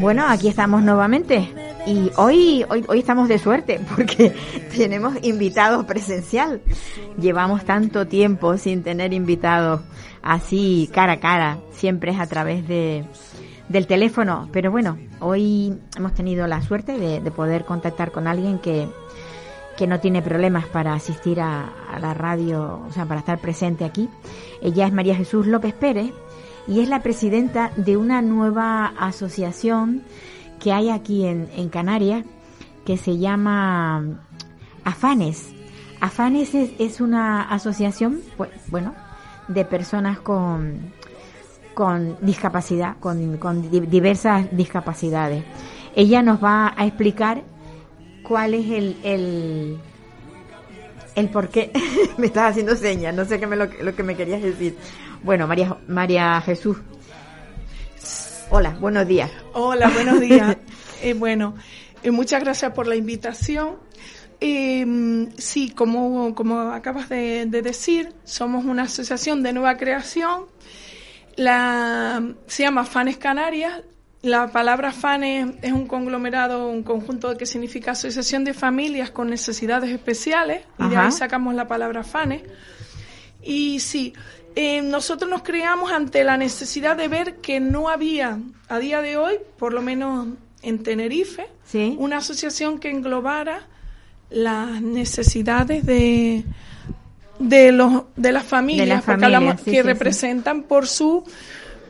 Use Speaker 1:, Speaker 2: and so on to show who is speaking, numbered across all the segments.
Speaker 1: Bueno, aquí estamos nuevamente. Y hoy, hoy, hoy estamos de suerte porque tenemos invitados presencial. Llevamos tanto tiempo sin tener invitados así cara a cara. Siempre es a través de, del teléfono. Pero bueno, hoy hemos tenido la suerte de, de poder contactar con alguien que, que no tiene problemas para asistir a, a la radio, o sea, para estar presente aquí. Ella es María Jesús López Pérez y es la presidenta de una nueva asociación que hay aquí en, en Canarias que se llama Afanes. Afanes es, es una asociación, pues, bueno, de personas con, con discapacidad, con, con di- diversas discapacidades. Ella nos va a explicar cuál es el, el, el por qué. me estás haciendo señas, no sé qué me lo, lo que me querías decir. Bueno, María, María Jesús. Hola, buenos días.
Speaker 2: Hola, buenos días. Eh, bueno, eh, muchas gracias por la invitación. Eh, sí, como, como acabas de, de decir, somos una asociación de nueva creación. La, se llama Fanes Canarias. La palabra Fanes es un conglomerado, un conjunto que significa Asociación de Familias con Necesidades Especiales, y de ahí sacamos la palabra Fanes. Y sí, eh, nosotros nos creamos ante la necesidad de ver que no había, a día de hoy, por lo menos en Tenerife,
Speaker 1: Sí.
Speaker 2: una asociación que englobara las necesidades de de los de las familias,
Speaker 1: De las
Speaker 2: porque
Speaker 1: familias,
Speaker 2: hablamos
Speaker 1: sí,
Speaker 2: que
Speaker 1: sí.
Speaker 2: representan por su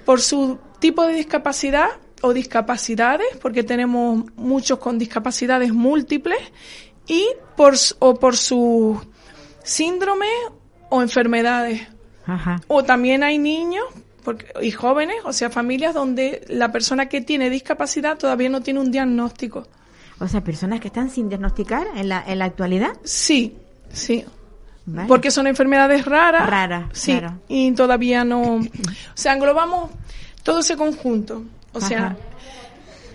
Speaker 2: por su tipo de discapacidad o discapacidades, porque tenemos muchos con discapacidades múltiples y por o por sus síndromes o enfermedades.
Speaker 1: Ajá.
Speaker 2: O también hay niños porque, y jóvenes, o sea, familias donde la persona que tiene discapacidad todavía no tiene un diagnóstico.
Speaker 1: O sea, personas que están sin diagnosticar en la, en la actualidad.
Speaker 2: Sí, sí.
Speaker 1: Vale.
Speaker 2: Porque son enfermedades raras.
Speaker 1: Raras,
Speaker 2: sí.
Speaker 1: claro.
Speaker 2: Y todavía no. O sea, englobamos todo ese conjunto. O sea,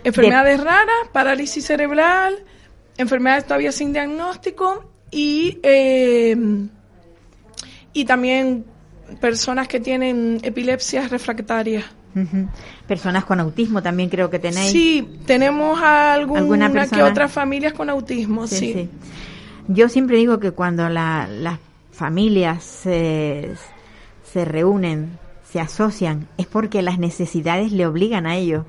Speaker 2: enfermedades raras, parálisis cerebral, enfermedades todavía sin diagnóstico y. eh, y también personas que tienen epilepsias refractarias.
Speaker 1: Personas con autismo también creo que tenéis.
Speaker 2: Sí, tenemos alguna,
Speaker 1: ¿Alguna
Speaker 2: que
Speaker 1: persona?
Speaker 2: otras familias con autismo, sí.
Speaker 1: Sí, sí. Yo siempre digo que cuando la- las familias se, se reúnen, se asocian, es porque las necesidades le obligan a ello.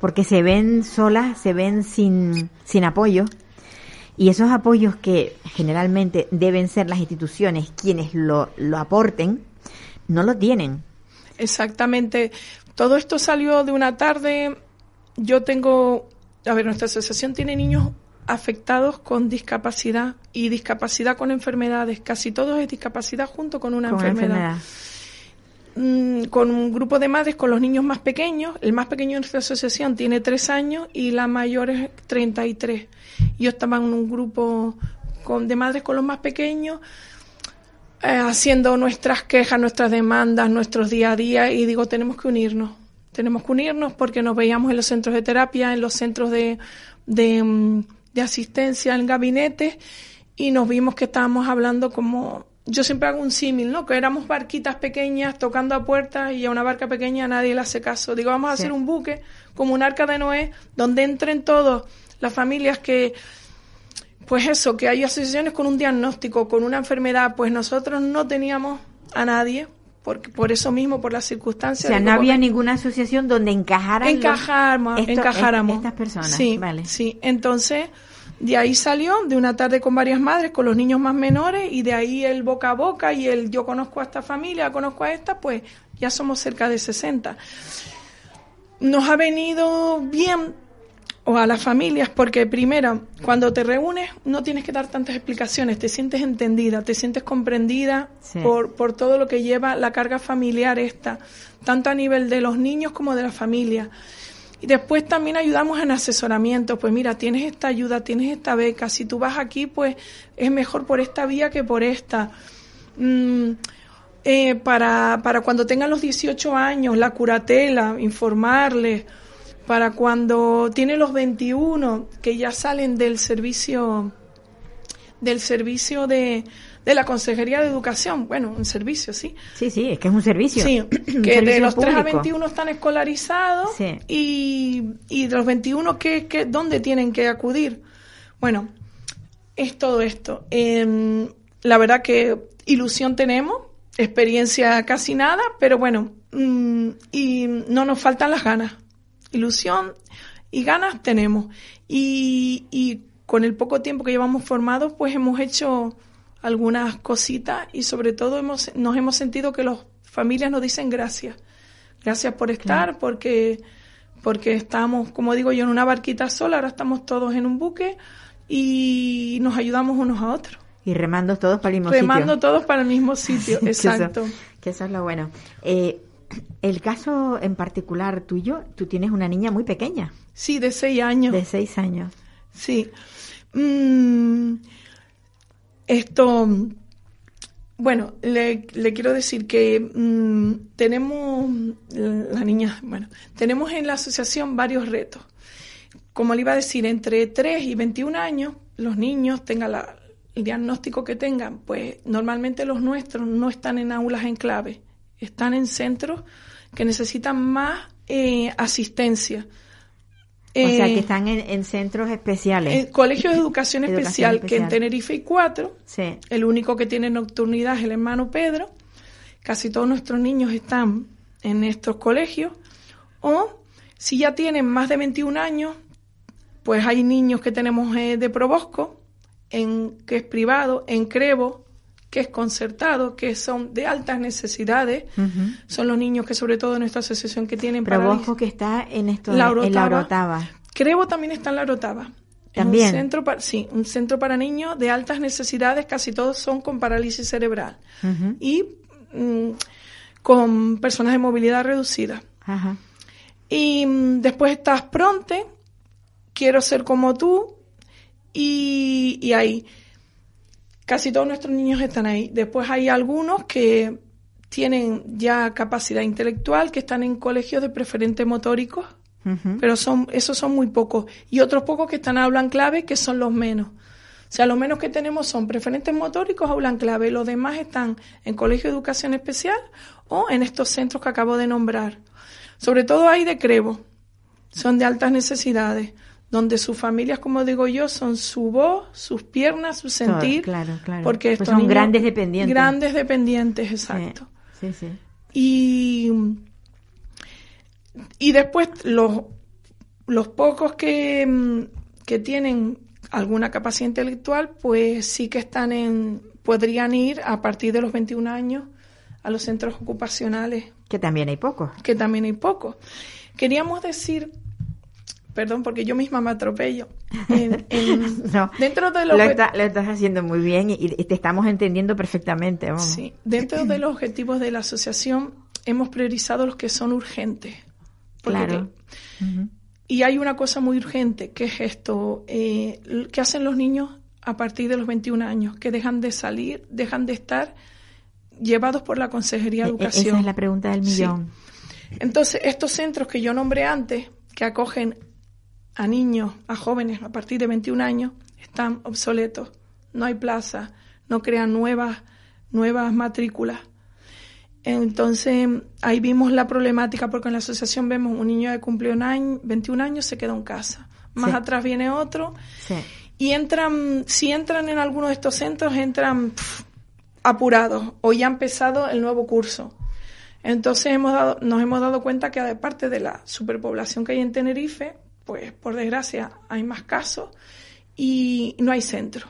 Speaker 1: Porque se ven solas, se ven sin, sin apoyo. Y esos apoyos que generalmente deben ser las instituciones quienes lo, lo aporten, no lo tienen.
Speaker 2: Exactamente. Todo esto salió de una tarde. Yo tengo, a ver, nuestra asociación tiene niños afectados con discapacidad y discapacidad con enfermedades. Casi todos es discapacidad junto con una
Speaker 1: con una
Speaker 2: enfermedad. Mm, con un grupo de madres con los niños más pequeños. El más pequeño de nuestra asociación tiene tres años y la mayor es 33. Yo estaba en un grupo con, de madres con los más pequeños, eh, haciendo nuestras quejas, nuestras demandas, nuestros día a día y digo, tenemos que unirnos. Tenemos que unirnos porque nos veíamos en los centros de terapia, en los centros de, de, mm, de asistencia, en gabinetes y nos vimos que estábamos hablando como yo siempre hago un símil, ¿no? Que éramos barquitas pequeñas tocando a puertas y a una barca pequeña nadie le hace caso. Digo, vamos a
Speaker 1: Sí.
Speaker 2: hacer un buque como un arca de Noé donde entren todas las familias que pues eso, que hay asociaciones con un diagnóstico, con una enfermedad, pues nosotros no teníamos a nadie, porque por eso mismo, por las
Speaker 1: O
Speaker 2: circunstancias.
Speaker 1: sea,
Speaker 2: digo,
Speaker 1: no había ninguna asociación donde encajaran los-
Speaker 2: encajáramos,
Speaker 1: esto-
Speaker 2: encajáramos.
Speaker 1: estas personas.
Speaker 2: Sí,
Speaker 1: vale.
Speaker 2: sí. Entonces, de ahí salió, de una tarde con varias madres, con los niños más menores, y de ahí el boca a boca y el yo conozco a esta familia, conozco a esta, pues ya somos cerca de 60. Nos ha venido bien o a las familias porque primero, cuando te reúnes no tienes que dar tantas explicaciones, te sientes entendida, te sientes comprendida
Speaker 1: Sí.
Speaker 2: por, por todo lo que lleva la carga familiar esta, tanto a nivel de los niños como de la familia. Y después también ayudamos en asesoramiento, pues mira, tienes esta ayuda, tienes esta beca, si tú vas aquí, pues es mejor por esta vía que por esta. Mm, eh, para, para cuando tengan los 18 años, la curatela, informarles, para cuando tienen los 21, que ya salen del servicio, del servicio de, de la Consejería de Educación, bueno, un servicio, sí,
Speaker 1: Sí, sí, es que es un servicio.
Speaker 2: Sí, que de los 3 a
Speaker 1: público.
Speaker 2: 21 están escolarizados
Speaker 1: Sí.
Speaker 2: y, y de los 21, ¿qué, qué, ¿dónde tienen que acudir? Bueno, es todo esto. Em, la verdad que ilusión tenemos, experiencia casi nada, pero bueno, mm, y no nos faltan las ganas. Ilusión y ganas tenemos. Y, y con el poco tiempo que llevamos formados, pues hemos hecho algunas cositas y sobre todo hemos, nos hemos sentido que las familias nos dicen gracias. Gracias por estar, porque, porque estamos, como digo yo, en una barquita sola, ahora estamos todos en un buque y nos ayudamos unos a otros.
Speaker 1: Y remando todos para el mismo
Speaker 2: Remando
Speaker 1: sitio.
Speaker 2: todos para el mismo sitio,
Speaker 1: Que eso-
Speaker 2: exacto.
Speaker 1: Que eso es lo bueno. Eh, el caso en particular tuyo, tú tienes una niña muy pequeña,
Speaker 2: Sí, de seis años.
Speaker 1: de seis años.
Speaker 2: Sí. Mm, esto, bueno, le, le quiero decir que mm, tenemos, la niña, bueno, tenemos en la asociación varios retos. Como le iba a decir, entre 3 y 21 años, los niños tengan la- el diagnóstico que tengan, pues normalmente los nuestros no están en aulas en clave, están en centros que necesitan más eh, asistencia.
Speaker 1: O sea,
Speaker 2: Eh,
Speaker 1: que están en, en centros especiales.
Speaker 2: en colegios de educación
Speaker 1: Educación
Speaker 2: especial, que en. Tenerife hay cuatro.
Speaker 1: sí.
Speaker 2: El único que tiene nocturnidad es el hermano Pedro. Casi todos nuestros niños están en estos colegios. O si ya tienen más de 21 años, pues hay niños que tenemos eh, de Probosco, en, que es privado, en Crevo, que es concertado, que son de altas necesidades. Son los niños que sobre todo en esta asociación que tienen parálisis-
Speaker 1: ojo que está en esto en la
Speaker 2: Orotava.
Speaker 1: Orotava.
Speaker 2: Crevo también está en la Orotava.
Speaker 1: También.
Speaker 2: Un centro para, sí, un centro para niños de altas necesidades, casi todos son con parálisis cerebral. Y mm, con personas de movilidad reducida.
Speaker 1: Ajá.
Speaker 2: Y mm, después estás Pronte, Quiero ser como tú, y, y ahí. Casi todos nuestros niños están ahí. Después hay algunos que tienen ya capacidad intelectual, que están en colegios de preferente motóricos, pero son, esos son muy pocos. Y otros pocos que están hablan clave, que son los menos. O sea, los menos que tenemos son preferentes motóricos, hablan clave. Los demás están en colegio de educación especial o en estos centros que acabo de nombrar. Sobre todo hay de Crevo. Son de altas necesidades, donde sus familias, como digo yo, son su voz, sus piernas, su sentir.
Speaker 1: claro, claro.
Speaker 2: Porque
Speaker 1: Pues son
Speaker 2: niños-
Speaker 1: grandes dependientes.
Speaker 2: Grandes dependientes,
Speaker 1: Sí,
Speaker 2: exacto.
Speaker 1: Sí, sí.
Speaker 2: Y, y después los, los pocos que, que tienen alguna capacidad intelectual, pues sí que están en, podrían ir a partir de los 21 años a los centros ocupacionales,
Speaker 1: Que también hay pocos.
Speaker 2: que también hay pocos. Queríamos decir, perdón porque yo misma me atropello, en- en-
Speaker 1: No,
Speaker 2: dentro de
Speaker 1: lo,
Speaker 2: los
Speaker 1: está- lo estás haciendo muy bien y, y te estamos entendiendo perfectamente. Vamos.
Speaker 2: Sí, dentro de los objetivos de la asociación hemos priorizado los que son urgentes.
Speaker 1: Claro.
Speaker 2: Y hay una cosa muy urgente, que es esto, eh, que hacen los niños a partir de los 21 años, que dejan de salir, dejan de estar llevados por la Consejería de
Speaker 1: E- e-
Speaker 2: Educación.
Speaker 1: Esa es la pregunta del
Speaker 2: Sí.
Speaker 1: millón.
Speaker 2: Entonces, estos centros que yo nombré antes, que acogen a niños, a jóvenes a partir de 21 años, están obsoletos. No hay plaza, no crean nuevas, nuevas matrículas. Entonces, ahí vimos la problemática, porque en la asociación vemos un niño que cumplió un año, 21 años, se quedó en casa. Más
Speaker 1: Sí.
Speaker 2: atrás viene otro,
Speaker 1: Sí.
Speaker 2: y entran, si entran en alguno de estos centros, entran apurados o ya ha empezado el nuevo curso. Entonces hemos dado, nos hemos dado cuenta que aparte de la superpoblación que hay en Tenerife, pues por desgracia hay más casos y no hay centro.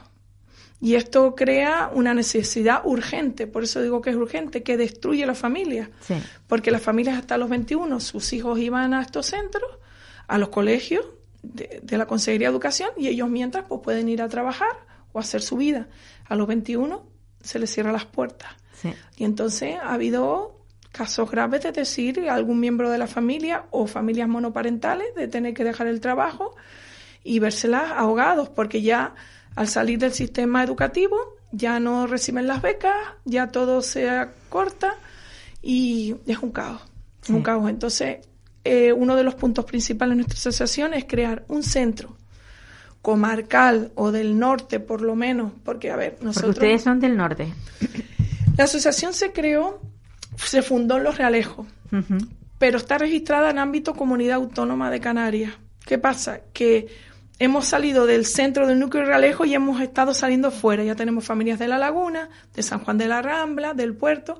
Speaker 2: Y esto crea una necesidad urgente, por eso digo que es urgente, que destruye la familia.
Speaker 1: Sí.
Speaker 2: Porque las familias hasta los 21, sus hijos iban a estos centros, a los colegios de, de la Consejería de Educación, y ellos mientras pues pueden ir a trabajar o hacer su vida. A los 21 se les cierran las puertas.
Speaker 1: Sí.
Speaker 2: Y entonces ha habido casos graves de decir algún miembro de la familia o familias monoparentales de tener que dejar el trabajo y vérselas ahogados porque ya al salir del sistema educativo ya no reciben las becas, ya todo se corta y es un caos, es un caos. Entonces, eh, uno de los puntos principales de nuestra asociación es crear un centro comarcal o del norte por lo menos, porque a ver,
Speaker 1: Porque
Speaker 2: nosotros...
Speaker 1: ustedes son del norte.
Speaker 2: La asociación se creó, se fundó en Los Realejos, pero está registrada en ámbito Comunidad Autónoma de Canarias. ¿Qué pasa? Que hemos salido del centro del núcleo de Realejo y hemos estado saliendo fuera. Ya tenemos familias de La Laguna, de San Juan de la Rambla, del puerto.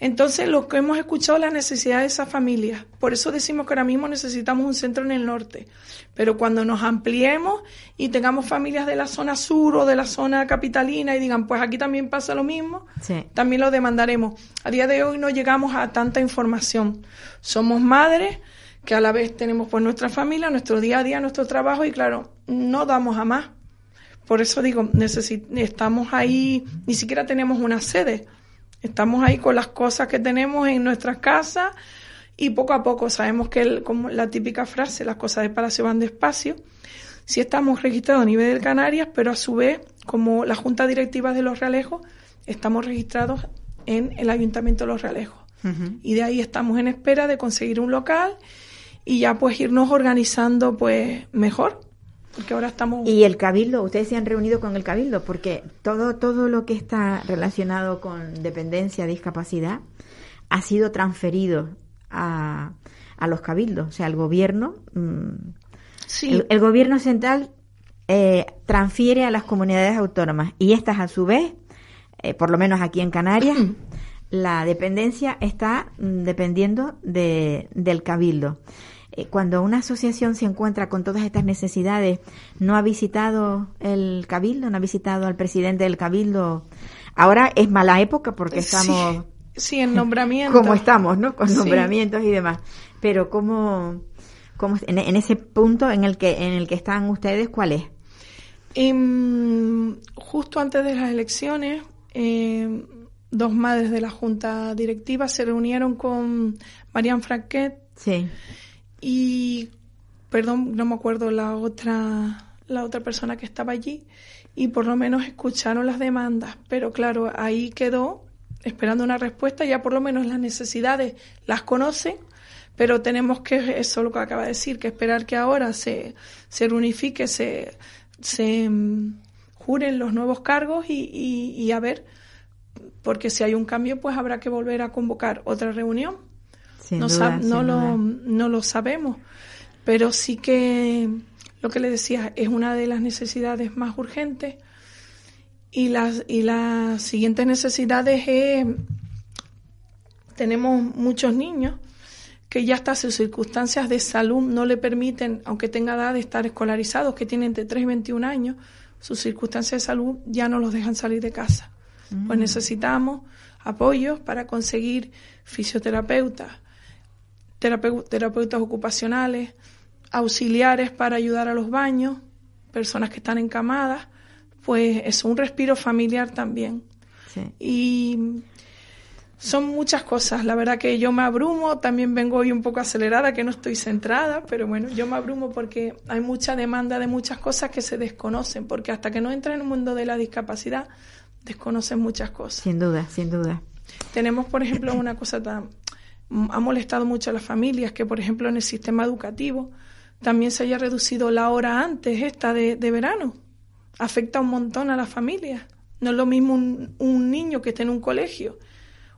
Speaker 2: Entonces, lo que hemos escuchado es la necesidad de esas familias. Por eso decimos que ahora mismo necesitamos un centro en el norte. Pero cuando nos ampliemos y tengamos familias de la zona sur o de la zona capitalina y digan, pues aquí también pasa lo mismo,
Speaker 1: Sí.
Speaker 2: también lo demandaremos. A día de hoy no llegamos a tanta información. Somos madres que a la vez tenemos pues nuestra familia, nuestro día a día, nuestro trabajo y claro, no damos a más. Por eso digo, estamos ahí, ni siquiera tenemos una sede. Estamos ahí con las cosas que tenemos en nuestras casas y poco a poco sabemos que el- como la típica frase, las cosas de palacio van despacio. Sí estamos registrados a nivel de Canarias, pero a su vez, como la Junta Directiva de Los Realejos, estamos registrados en el Ayuntamiento de Los Realejos. Y de ahí estamos en espera de conseguir un local y ya pues irnos organizando pues mejor, porque ahora estamos...
Speaker 1: Y el cabildo, ustedes se han reunido con el cabildo porque todo todo lo que está relacionado con dependencia, discapacidad, ha sido transferido a, a los cabildos, o sea, el gobierno, mm,
Speaker 2: sí,
Speaker 1: el, el gobierno central eh, transfiere a las comunidades autónomas y estas a su vez, eh, por lo menos aquí en Canarias, la dependencia está mm, dependiendo de, del cabildo. Eh, Cuando una asociación se encuentra con todas estas necesidades, ¿no ha visitado el cabildo? ¿No ha visitado al presidente del cabildo? Ahora es mala época porque estamos
Speaker 2: sí, sí, en nombramiento.
Speaker 1: como estamos, ¿no? Con
Speaker 2: Sí.
Speaker 1: nombramientos y demás. Pero cómo, cómo en, en ese punto en el que en el que están ustedes, ¿cuál es?
Speaker 2: Em, justo antes de las elecciones, em, dos madres de la Junta Directiva se reunieron con Marian Franquet
Speaker 1: Sí.
Speaker 2: Y, perdón, no me acuerdo la otra, la otra persona que estaba allí, y por lo menos escucharon las demandas, pero claro, ahí quedó esperando una respuesta, ya por lo menos las necesidades las conocen, pero tenemos que, eso es lo que acaba de decir, que esperar que ahora se, se reunifique, se, se mm, juren los nuevos cargos y, y a ver, porque si hay un cambio, pues habrá que volver a convocar otra reunión
Speaker 1: Sin
Speaker 2: no,
Speaker 1: duda,
Speaker 2: no, lo, no lo sabemos, pero sí que lo que le decía es una de las necesidades más urgentes y las, y las siguientes necesidades es, tenemos muchos niños que ya hasta sus circunstancias de salud no le permiten, aunque tenga edad de estar escolarizados, que tienen entre 3 y 21 años, sus circunstancias de salud ya no los dejan salir de casa. Pues necesitamos apoyos para conseguir fisioterapeutas, terapeu- terapeutas ocupacionales, auxiliares para ayudar a los baños, personas que están encamadas, pues es un respiro familiar también.
Speaker 1: Sí.
Speaker 2: Y son muchas cosas. La verdad que yo me abrumo, también vengo hoy un poco acelerada, que no estoy centrada, pero bueno, yo me abrumo porque hay mucha demanda de muchas cosas que se desconocen, porque hasta que no entra en el mundo de la discapacidad, desconocen muchas cosas.
Speaker 1: Sin duda, sin duda.
Speaker 2: Tenemos, por ejemplo, una cosa tan... Ha molestado mucho a las familias que, por ejemplo, en el sistema educativo también se haya reducido la hora antes esta de, de verano. Afecta un montón a las familias. No es lo mismo un, un niño que esté en un colegio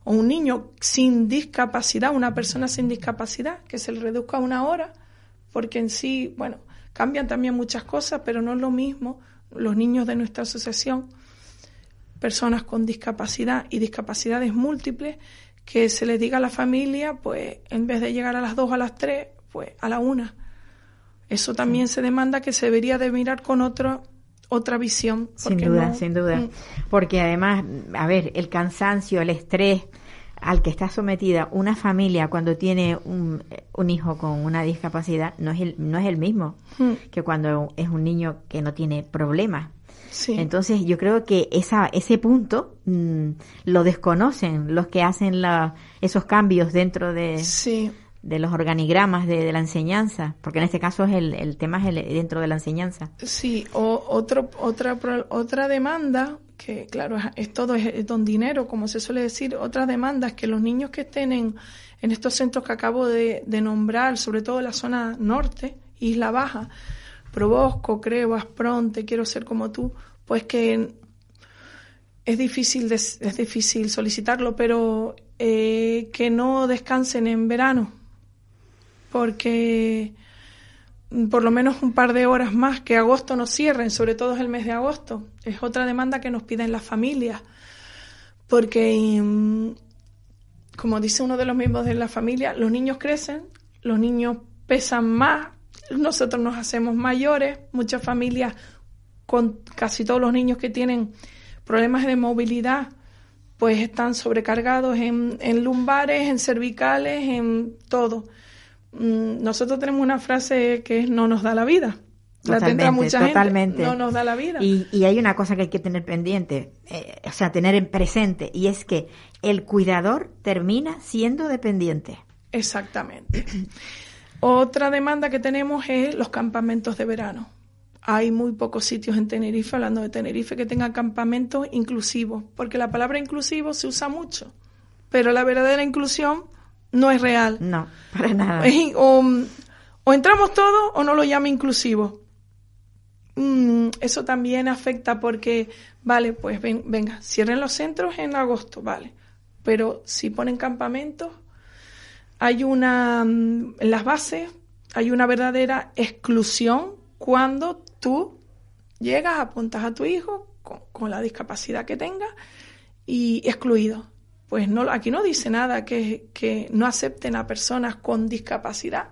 Speaker 2: o un niño sin discapacidad, una persona sin discapacidad, que se le reduzca una hora, porque en sí, bueno, cambian también muchas cosas, pero no es lo mismo los niños de nuestra asociación personas con discapacidad y discapacidades múltiples, que se les diga a la familia, pues en vez de llegar a las dos a las tres, pues a la una. Eso también se demanda que se debería de mirar con otro, otra visión.
Speaker 1: Sin duda,
Speaker 2: no-
Speaker 1: sin duda.
Speaker 2: Mm,
Speaker 1: Porque además, a ver, el cansancio, el estrés al que está sometida una familia cuando tiene un, un hijo con una discapacidad no es el, no es el mismo
Speaker 2: mm,
Speaker 1: que cuando es un niño que no tiene problemas.
Speaker 2: Sí.
Speaker 1: Entonces yo creo que esa, ese punto mm, lo desconocen los que hacen la, esos cambios dentro de,
Speaker 2: sí.
Speaker 1: de los organigramas de, de la enseñanza, porque en este caso es el, el tema es el- dentro de la enseñanza.
Speaker 2: Sí, o otro, otra, otra demanda, que claro, es, es todo es, es don dinero, como se suele decir, otras demandas que los niños que estén en, en estos centros que acabo de, de nombrar, sobre todo en la zona norte, Isla Baja, Probosco, Creo, Aspronte, Quiero ser como tú, pues que es difícil, es difícil solicitarlo, pero eh, que no descansen en verano, porque por lo menos un par de horas más que agosto nos cierren, sobre todo es el mes de agosto. Es otra demanda que nos piden las familias, porque mm, como dice uno de los miembros de la familia, los niños crecen, los niños pesan más, nosotros nos hacemos mayores, muchas familias con casi todos los niños que tienen problemas de movilidad, pues están sobrecargados en, en lumbares, en cervicales, en todo. Mm, Nosotros tenemos una frase que es no nos da la vida. La tendrá
Speaker 1: Totalmente,
Speaker 2: mucha
Speaker 1: totalmente.
Speaker 2: gente. No nos da la vida.
Speaker 1: Y, y hay una cosa que hay que tener pendiente, eh, o sea, tener en presente, y es que el cuidador termina siendo dependiente.
Speaker 2: Exactamente. Otra demanda que tenemos es los campamentos de verano. Hay muy pocos sitios en Tenerife, hablando de Tenerife, que tengan campamentos inclusivos, porque la palabra inclusivo se usa mucho, pero la verdadera inclusión no es real.
Speaker 1: No, para nada.
Speaker 2: O entramos todos o no lo llama inclusivo. Mm, eso también afecta porque, vale, pues ven- venga, cierren los centros en agosto, vale. Pero si ponen campamentos, hay una, mm, en las bases, hay una verdadera exclusión cuando tú llegas, apuntas a tu hijo con, la discapacidad que tenga y excluido. Pues no, aquí no dice nada que, que no acepten a personas con discapacidad.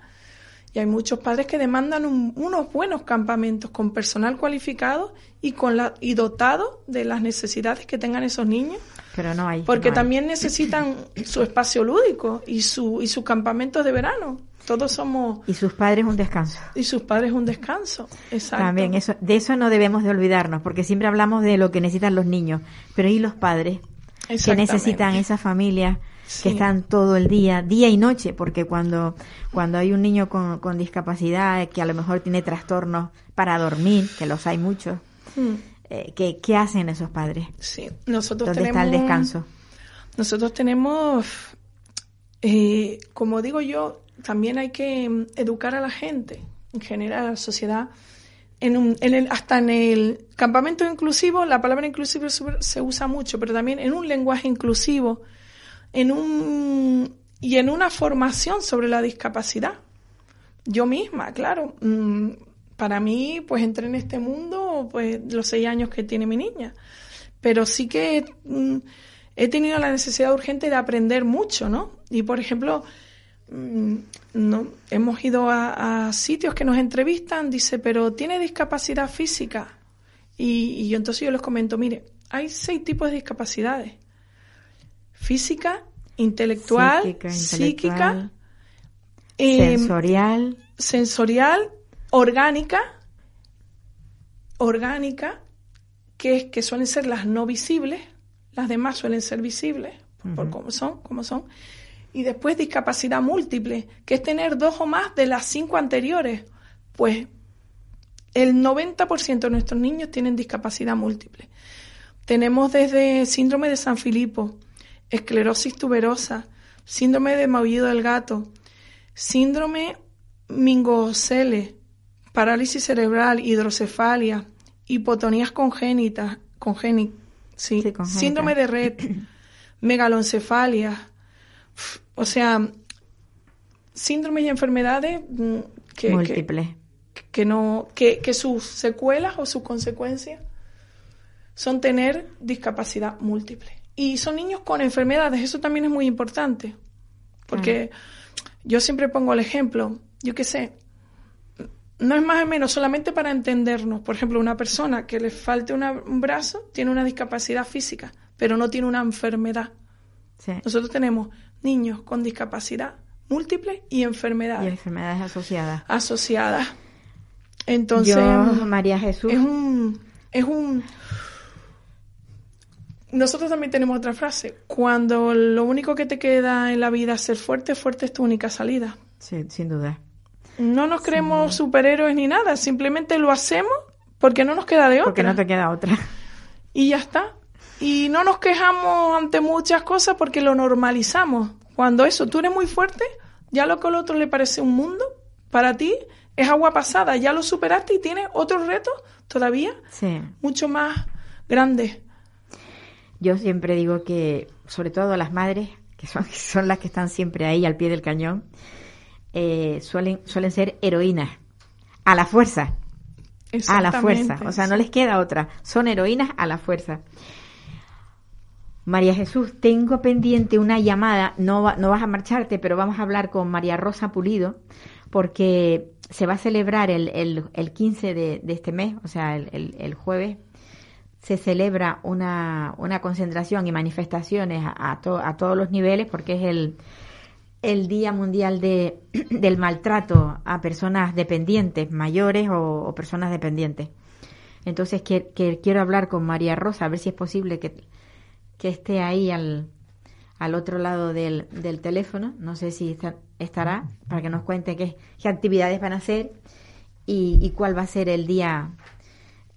Speaker 2: Y hay muchos padres que demandan un- unos buenos campamentos con personal cualificado y con la y dotado de las necesidades que tengan esos niños,
Speaker 1: Pero no hay.
Speaker 2: porque
Speaker 1: no hay.
Speaker 2: también necesitan su espacio lúdico y su y sus campamentos de verano. Todos somos
Speaker 1: Y sus padres un descanso.
Speaker 2: y sus padres un descanso. Exacto.
Speaker 1: También eso, de eso no debemos de olvidarnos, porque siempre hablamos de lo que necesitan los niños, pero ¿y los padres? que necesitan esas familias
Speaker 2: Sí.
Speaker 1: que están todo el día, día y noche, porque cuando, cuando hay un niño con, con discapacidad que a lo mejor tiene trastornos para dormir, que los hay muchos,
Speaker 2: Mm,
Speaker 1: eh, ¿qué, qué hacen esos padres?
Speaker 2: Sí, nosotros
Speaker 1: ¿Dónde
Speaker 2: tenemos
Speaker 1: está el descanso?
Speaker 2: Nosotros tenemos, eh, como digo yo, también hay que mm, educar a la gente, en general a la sociedad. En un, en el, hasta en el campamento inclusivo, la palabra inclusivo se, usa mucho, pero también en un lenguaje inclusivo, en un y en una formación sobre la discapacidad. Yo misma, claro. mm, Para mí, pues entré en este mundo, pues los seis años que tiene mi niña. Pero sí que mm, he tenido la necesidad urgente de aprender mucho, ¿no? Y por ejemplo, mm, no, hemos ido a, a sitios que nos entrevistan, dice, pero tiene discapacidad física. Y, y yo entonces yo les comento, mire, hay seis tipos de discapacidades. Física, intelectual,
Speaker 1: Psíquica, intelectual,
Speaker 2: em,
Speaker 1: sensorial,
Speaker 2: sensorial, orgánica, orgánica, que, es- que suelen ser las no visibles, las demás suelen ser visibles, por cómo son, como son, y después discapacidad múltiple, que es tener dos o más de las cinco anteriores. Pues el 90% de nuestros niños tienen discapacidad múltiple. Tenemos desde síndrome de San Filipo, esclerosis tuberosa, síndrome de maullido del gato, síndrome mingocele, parálisis cerebral, hidrocefalia, hipotonías congénitas, congéni- sí,
Speaker 1: Sí, congénita.
Speaker 2: síndrome de red, megaloncefalia, o sea, síndromes y enfermedades mm, que, que,
Speaker 1: múltiples.
Speaker 2: que no que, que sus secuelas o sus consecuencias son tener discapacidad múltiple y son niños con enfermedades eso también es muy importante porque yo siempre pongo el ejemplo yo qué sé no es más o menos solamente para entendernos. Por ejemplo, una persona que le falte una- un brazo tiene una discapacidad física, pero no tiene una enfermedad.
Speaker 1: Sí.
Speaker 2: Nosotros tenemos niños con discapacidad múltiple y
Speaker 1: Y
Speaker 2: enfermedades
Speaker 1: enfermedades asociadas.
Speaker 2: asociadas. Entonces,
Speaker 1: Yo, María Jesús,
Speaker 2: es un es un nosotros también tenemos otra frase cuando lo único que te queda en la vida es ser fuerte fuerte es tu única salida
Speaker 1: sí, sin duda.
Speaker 2: No nos creemos superhéroes ni nada simplemente lo hacemos porque no nos queda de otra.
Speaker 1: Porque no te queda otra.
Speaker 2: y ya está. Y no nos quejamos ante muchas cosas porque lo normalizamos. Cuando eso tú eres muy fuerte ya lo que al otro le parece un mundo para ti es agua pasada ya lo superaste y tienes otros retos todavía
Speaker 1: Sí.
Speaker 2: mucho más grandes.
Speaker 1: Yo siempre digo que, sobre todo las madres, que son, son las que están siempre ahí al pie del cañón, eh, suelen, suelen ser heroínas. A la fuerza. A la fuerza. O sea, no les queda otra. Son heroínas a la fuerza. María Jesús, tengo pendiente una llamada. No, va- no vas a marcharte, pero vamos a hablar con María Rosa Pulido, porque se va a celebrar el, el, el 15 de, de este mes, o sea, el, el- jueves, se celebra una, una concentración y manifestaciones a, a to- a todos los niveles, porque es el, el Día Mundial de, del Maltrato a personas dependientes, mayores o, o personas dependientes. Entonces que, que quiero hablar con María Rosa, a ver si es posible que, que esté ahí al, al otro lado del, del teléfono. No sé si estará para que nos cuente qué, qué actividades van a hacer y, y cuál va a ser el día,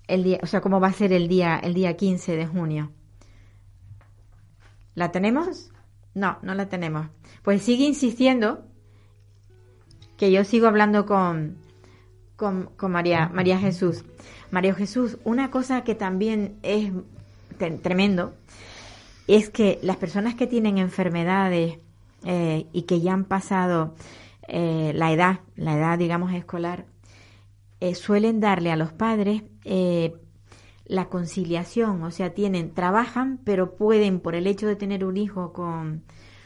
Speaker 1: el día, o sea, cómo va a ser el día, el día 15 de junio. ¿La tenemos? No, no la tenemos. Pues sigue insistiendo que yo sigo hablando con, con, con María, María Jesús. María Jesús, una cosa que también es tremendo es que las personas que tienen enfermedades eh, y que ya han pasado eh, la edad, la edad digamos escolar, eh, suelen darle a los padres la conciliación, o sea, tienen, trabajan, pero pueden, por el hecho de tener un hijo con,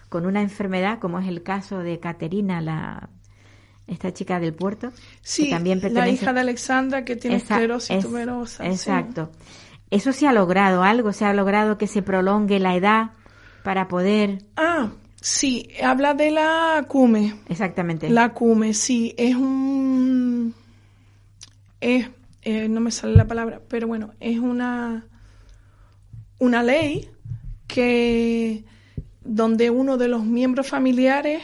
Speaker 1: con una enfermedad, como es el caso de Caterina, la, esta chica del puerto, que
Speaker 2: Sí, la hija de Alexandra que tiene
Speaker 1: Esa-
Speaker 2: esclerosis
Speaker 1: es-
Speaker 2: tuberosa. sí.
Speaker 1: Exacto. Eso se ha logrado, algo se ha logrado que se prolongue la edad para poder.
Speaker 2: Ah, sí, habla de la CUME.
Speaker 1: Exactamente.
Speaker 2: La CUME, sí, es un... Es, eh, no me sale la palabra, pero bueno, es una, una ley que donde uno de los miembros familiares,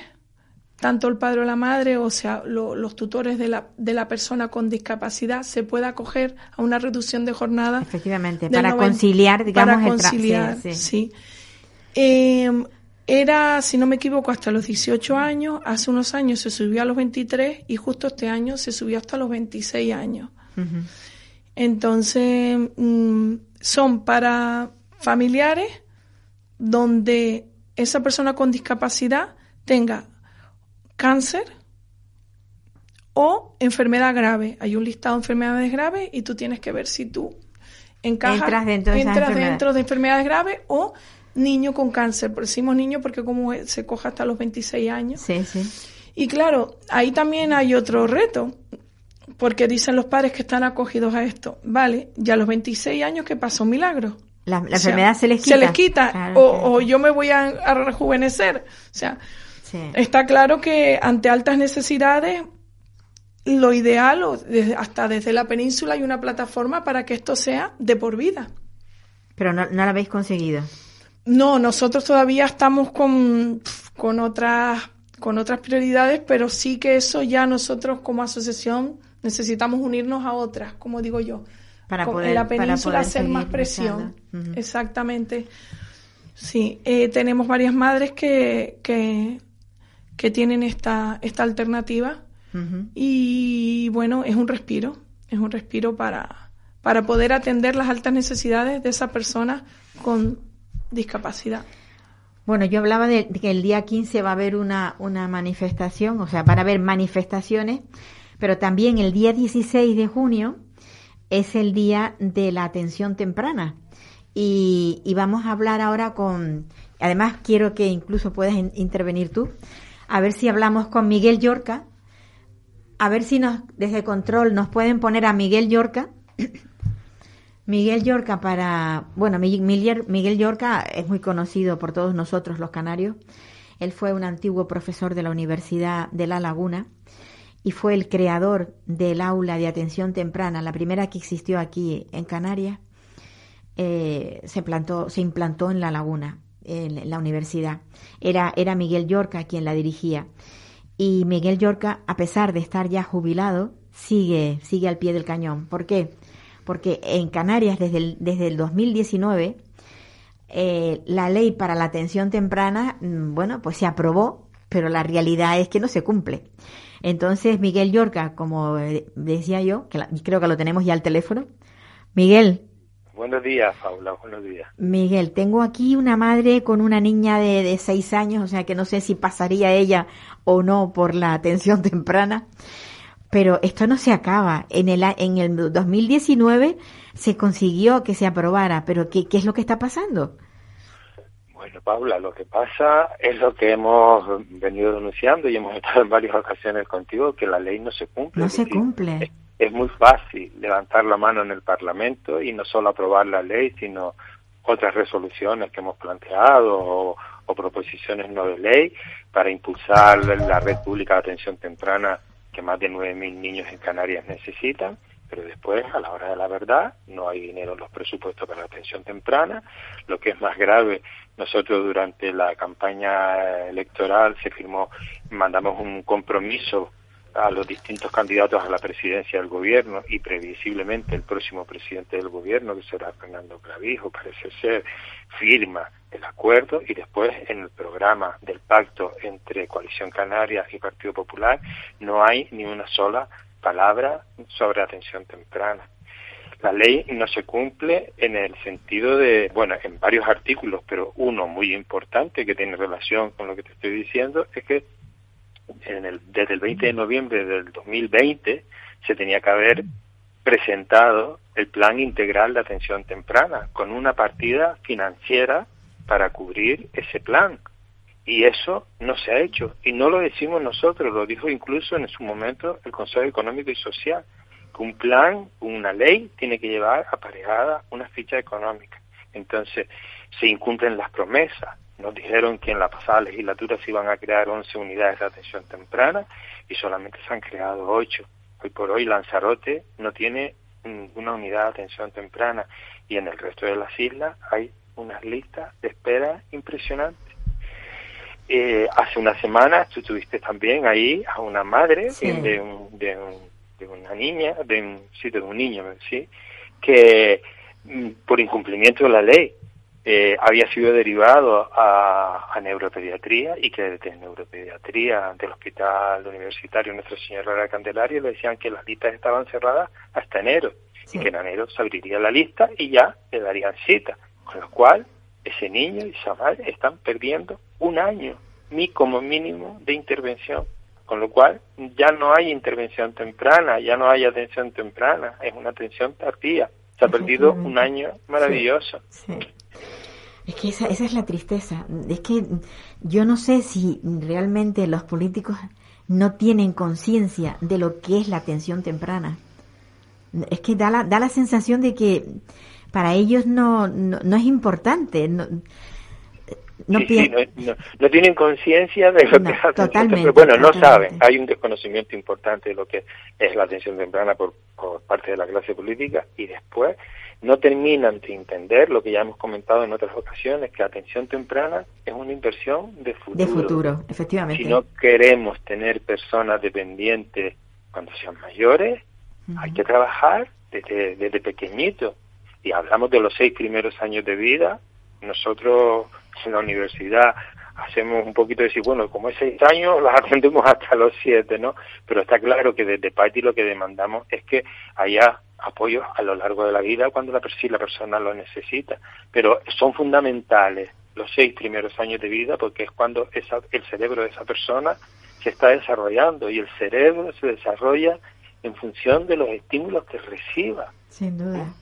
Speaker 2: tanto el padre o la madre, o sea, lo- los tutores de la, de la persona con discapacidad, se pueda acoger a una reducción de jornada
Speaker 1: Efectivamente, para
Speaker 2: 90
Speaker 1: conciliar, digamos,
Speaker 2: para
Speaker 1: el
Speaker 2: conciliar,
Speaker 1: sí, sí.
Speaker 2: sí. Eh, era, si no me equivoco, hasta los 18 años. Hace unos años se subió a los 23 y justo este año se subió hasta los 26 años. Entonces, mm, son para familiares donde esa persona con discapacidad tenga cáncer o enfermedad grave. Hay un listado de enfermedades graves y tú tienes que ver si tú encajas
Speaker 1: Entras dentro de
Speaker 2: entras
Speaker 1: enfermedades.
Speaker 2: dentro de enfermedades graves o niño con cáncer. Decimos niño porque como se coja hasta los 26 años.
Speaker 1: Sí, sí.
Speaker 2: Y claro, ahí también hay otro reto, porque dicen los padres que están acogidos a esto. Vale, ya a los 26 años, ¿qué pasa? Un milagro.
Speaker 1: La, la
Speaker 2: O sea,
Speaker 1: enfermedad se les quita.
Speaker 2: Se les quita,
Speaker 1: Claro,
Speaker 2: o,
Speaker 1: claro.
Speaker 2: o yo me voy a, a rejuvenecer. O sea,
Speaker 1: Sí.
Speaker 2: está claro que ante altas necesidades, lo ideal, o desde- hasta desde la península, hay una plataforma para que esto sea de por vida.
Speaker 1: Pero no, no lo habéis conseguido.
Speaker 2: No, nosotros todavía estamos con, con otras con otras prioridades, pero sí que eso ya nosotros como asociación necesitamos unirnos a otras, como digo yo.
Speaker 1: Para
Speaker 2: Con-
Speaker 1: poder-
Speaker 2: en la
Speaker 1: para
Speaker 2: península
Speaker 1: poder
Speaker 2: hacer más presión. Exactamente. Sí, eh, tenemos varias madres que, que, que tienen esta, esta alternativa y bueno, es un respiro, es un respiro para, para poder atender las altas necesidades de esa persona con discapacidad.
Speaker 1: Bueno, yo hablaba de, de que el día 15 va a haber una, una manifestación, o sea, van a haber manifestaciones, pero también el día 16 de junio es el día de la atención temprana. Y, vamos a hablar ahora con, además quiero que incluso puedas in- intervenir tú, a ver si hablamos con Miguel Yorca, a ver si nos, desde control nos pueden poner a Miguel Yorca. Miguel Yorca para, bueno, Miguel, Miguel Yorca es muy conocido por todos nosotros los canarios. Él fue un antiguo profesor de la Universidad de La Laguna y fue el creador del aula de atención temprana, la primera que existió aquí en Canarias. Eh, se, plantó, se implantó en La Laguna, en la universidad. Era, era Miguel Yorca quien la dirigía. Y Miguel Yorca, a pesar de estar ya jubilado, sigue, sigue al pie del cañón. ¿Por qué? Porque en Canarias, desde el, desde el 2019, eh, la ley para la atención temprana, mm, bueno, pues se aprobó, pero la realidad es que no se cumple. Entonces, Miguel Yorca, como eh, decía yo, que creo que lo tenemos ya al teléfono. Miguel.
Speaker 3: Buenos días, Paula, buenos días.
Speaker 1: Miguel, tengo aquí una madre con una niña de, de seis años, o sea que no sé si pasaría ella o no por la atención temprana. Pero esto no se acaba. En el, en el 2019 se consiguió que se aprobara, pero ¿qué, ¿qué es lo que está pasando?
Speaker 3: Bueno, Paula, lo que pasa es lo que hemos venido denunciando y hemos estado en varias ocasiones contigo, que la ley no se cumple.
Speaker 1: No se cumple.
Speaker 3: Es, muy fácil levantar la mano en el Parlamento y no solo aprobar la ley, sino otras resoluciones que hemos planteado o, o proposiciones no de ley para impulsar la red pública de atención temprana que más de 9.000 niños en Canarias necesitan, pero después, a la hora de la verdad, no hay dinero en los presupuestos para la atención temprana. Lo que es más grave, nosotros durante la campaña electoral se firmó, mandamos un compromiso a los distintos candidatos a la presidencia del gobierno y previsiblemente el próximo presidente del gobierno, que será Fernando Clavijo, parece ser, firma el acuerdo y después en el programa del pacto entre Coalición Canaria y Partido Popular no hay ni una sola palabra sobre atención temprana. La ley no se cumple en el sentido de, bueno, en varios artículos, pero uno muy importante que tiene relación con lo que te estoy diciendo es que en el, desde el 20 de noviembre del 2020 se tenía que haber presentado el plan integral de atención temprana con una partida financiera para cubrir ese plan. Y eso no se ha hecho. Y no lo decimos nosotros, lo dijo incluso en su momento el Consejo Económico y Social, que un plan, una ley, tiene que llevar aparejada una ficha económica. Entonces, se incumplen las promesas. Nos dijeron que en la pasada legislatura se iban a crear 11 unidades de atención temprana y solamente se han creado 8. Hoy por hoy Lanzarote no tiene ninguna unidad de atención temprana y en el resto de las islas hay unas listas de espera impresionantes. Eh, hace una semana tú tuviste también ahí a una madre de, una niña, de un, sí, de un niño, ¿sí? que mm, por incumplimiento de la ley eh, había sido derivado a, a, neuropediatría y que desde neuropediatría del Hospital Universitario Nuestra Señora de la Candelaria le decían que las listas estaban cerradas hasta enero y que en enero se abriría la lista y ya le darían cita. Con lo cual, ese niño y esa madre están perdiendo un año mi como mínimo de intervención. Con lo cual, ya no hay intervención temprana, ya no hay atención temprana, es una atención tardía. Se ha perdido un año maravilloso.
Speaker 1: Es que esa, esa es la tristeza. Es que yo no sé si realmente los políticos no tienen conciencia de lo que es la atención temprana. Es que da la, da la sensación de que para ellos no, no, es importante. No,
Speaker 3: no, no, tienen conciencia de lo que es totalmente, Bueno, no saben. Hay un desconocimiento importante de lo que es la atención temprana por, por parte de la clase política y después no terminan de entender lo que ya hemos comentado en otras ocasiones, que la atención temprana es una inversión de futuro.
Speaker 1: De futuro, efectivamente.
Speaker 3: Si no queremos tener personas dependientes cuando sean mayores, hay que trabajar desde, desde pequeñito y hablamos de los seis primeros años de vida, nosotros en la universidad hacemos un poquito de decir, bueno, como es seis años, las atendemos hasta los siete, ¿no? Pero está claro que desde PATI lo que demandamos es que haya apoyo a lo largo de la vida cuando la, si la persona lo necesita. Pero son fundamentales los seis primeros años de vida porque es cuando esa, el cerebro de esa persona se está desarrollando y el cerebro se desarrolla en función de los estímulos que reciba.
Speaker 1: Sin duda.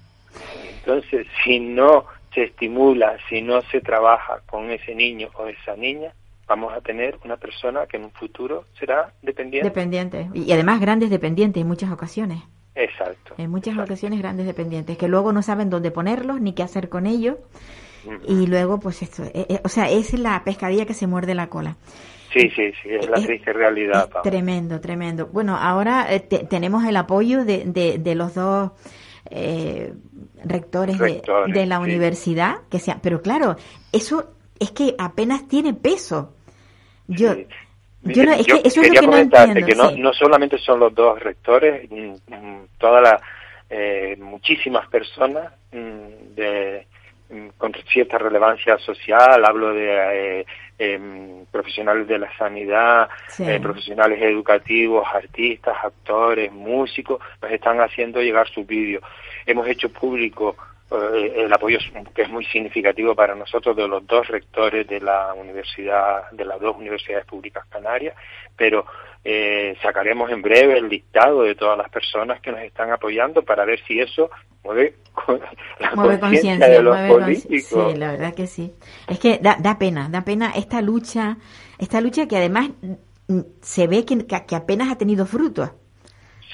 Speaker 3: Entonces, si no se estimula, si no se trabaja con ese niño o esa niña, vamos a tener una persona que en un futuro será dependiente.
Speaker 1: Dependiente. Y además grandes dependientes en muchas ocasiones.
Speaker 3: Exacto.
Speaker 1: En muchas ocasiones grandes dependientes, que luego no saben dónde ponerlos ni qué hacer con ellos. Y luego, pues esto, eh, eh, o sea, es la pescadilla que se muerde la cola.
Speaker 3: Sí, sí, sí, es la triste realidad.
Speaker 1: es tremendo, tremendo. Bueno, ahora eh, te- tenemos el apoyo de, de, de los dos eh, rectores, de-
Speaker 3: Rectores,
Speaker 1: de, la
Speaker 3: sí.
Speaker 1: universidad, que sea, pero claro, eso es que apenas tiene peso. Yo,
Speaker 3: Sí.
Speaker 1: yo no, es
Speaker 3: Yo
Speaker 1: que eso es lo que no entiendo.
Speaker 3: que no, no solamente son los dos rectores, mm, mm, todas las eh, muchísimas personas mm, de con cierta relevancia social, hablo de eh, em, profesionales de la sanidad,
Speaker 1: Sí.
Speaker 3: eh, profesionales educativos, artistas, actores, músicos, nos están haciendo llegar sus vídeos. Hemos hecho público eh, el apoyo que es muy significativo para nosotros de los dos rectores de la universidad, de las dos universidades públicas canarias, pero eh, sacaremos en breve el listado de todas las personas que nos están apoyando para ver si eso mueve con- la conciencia de los políticos.
Speaker 1: Sí, la verdad que sí. Es que da, da pena, da pena esta lucha, esta lucha que además mm, se ve que, apenas ha tenido frutos.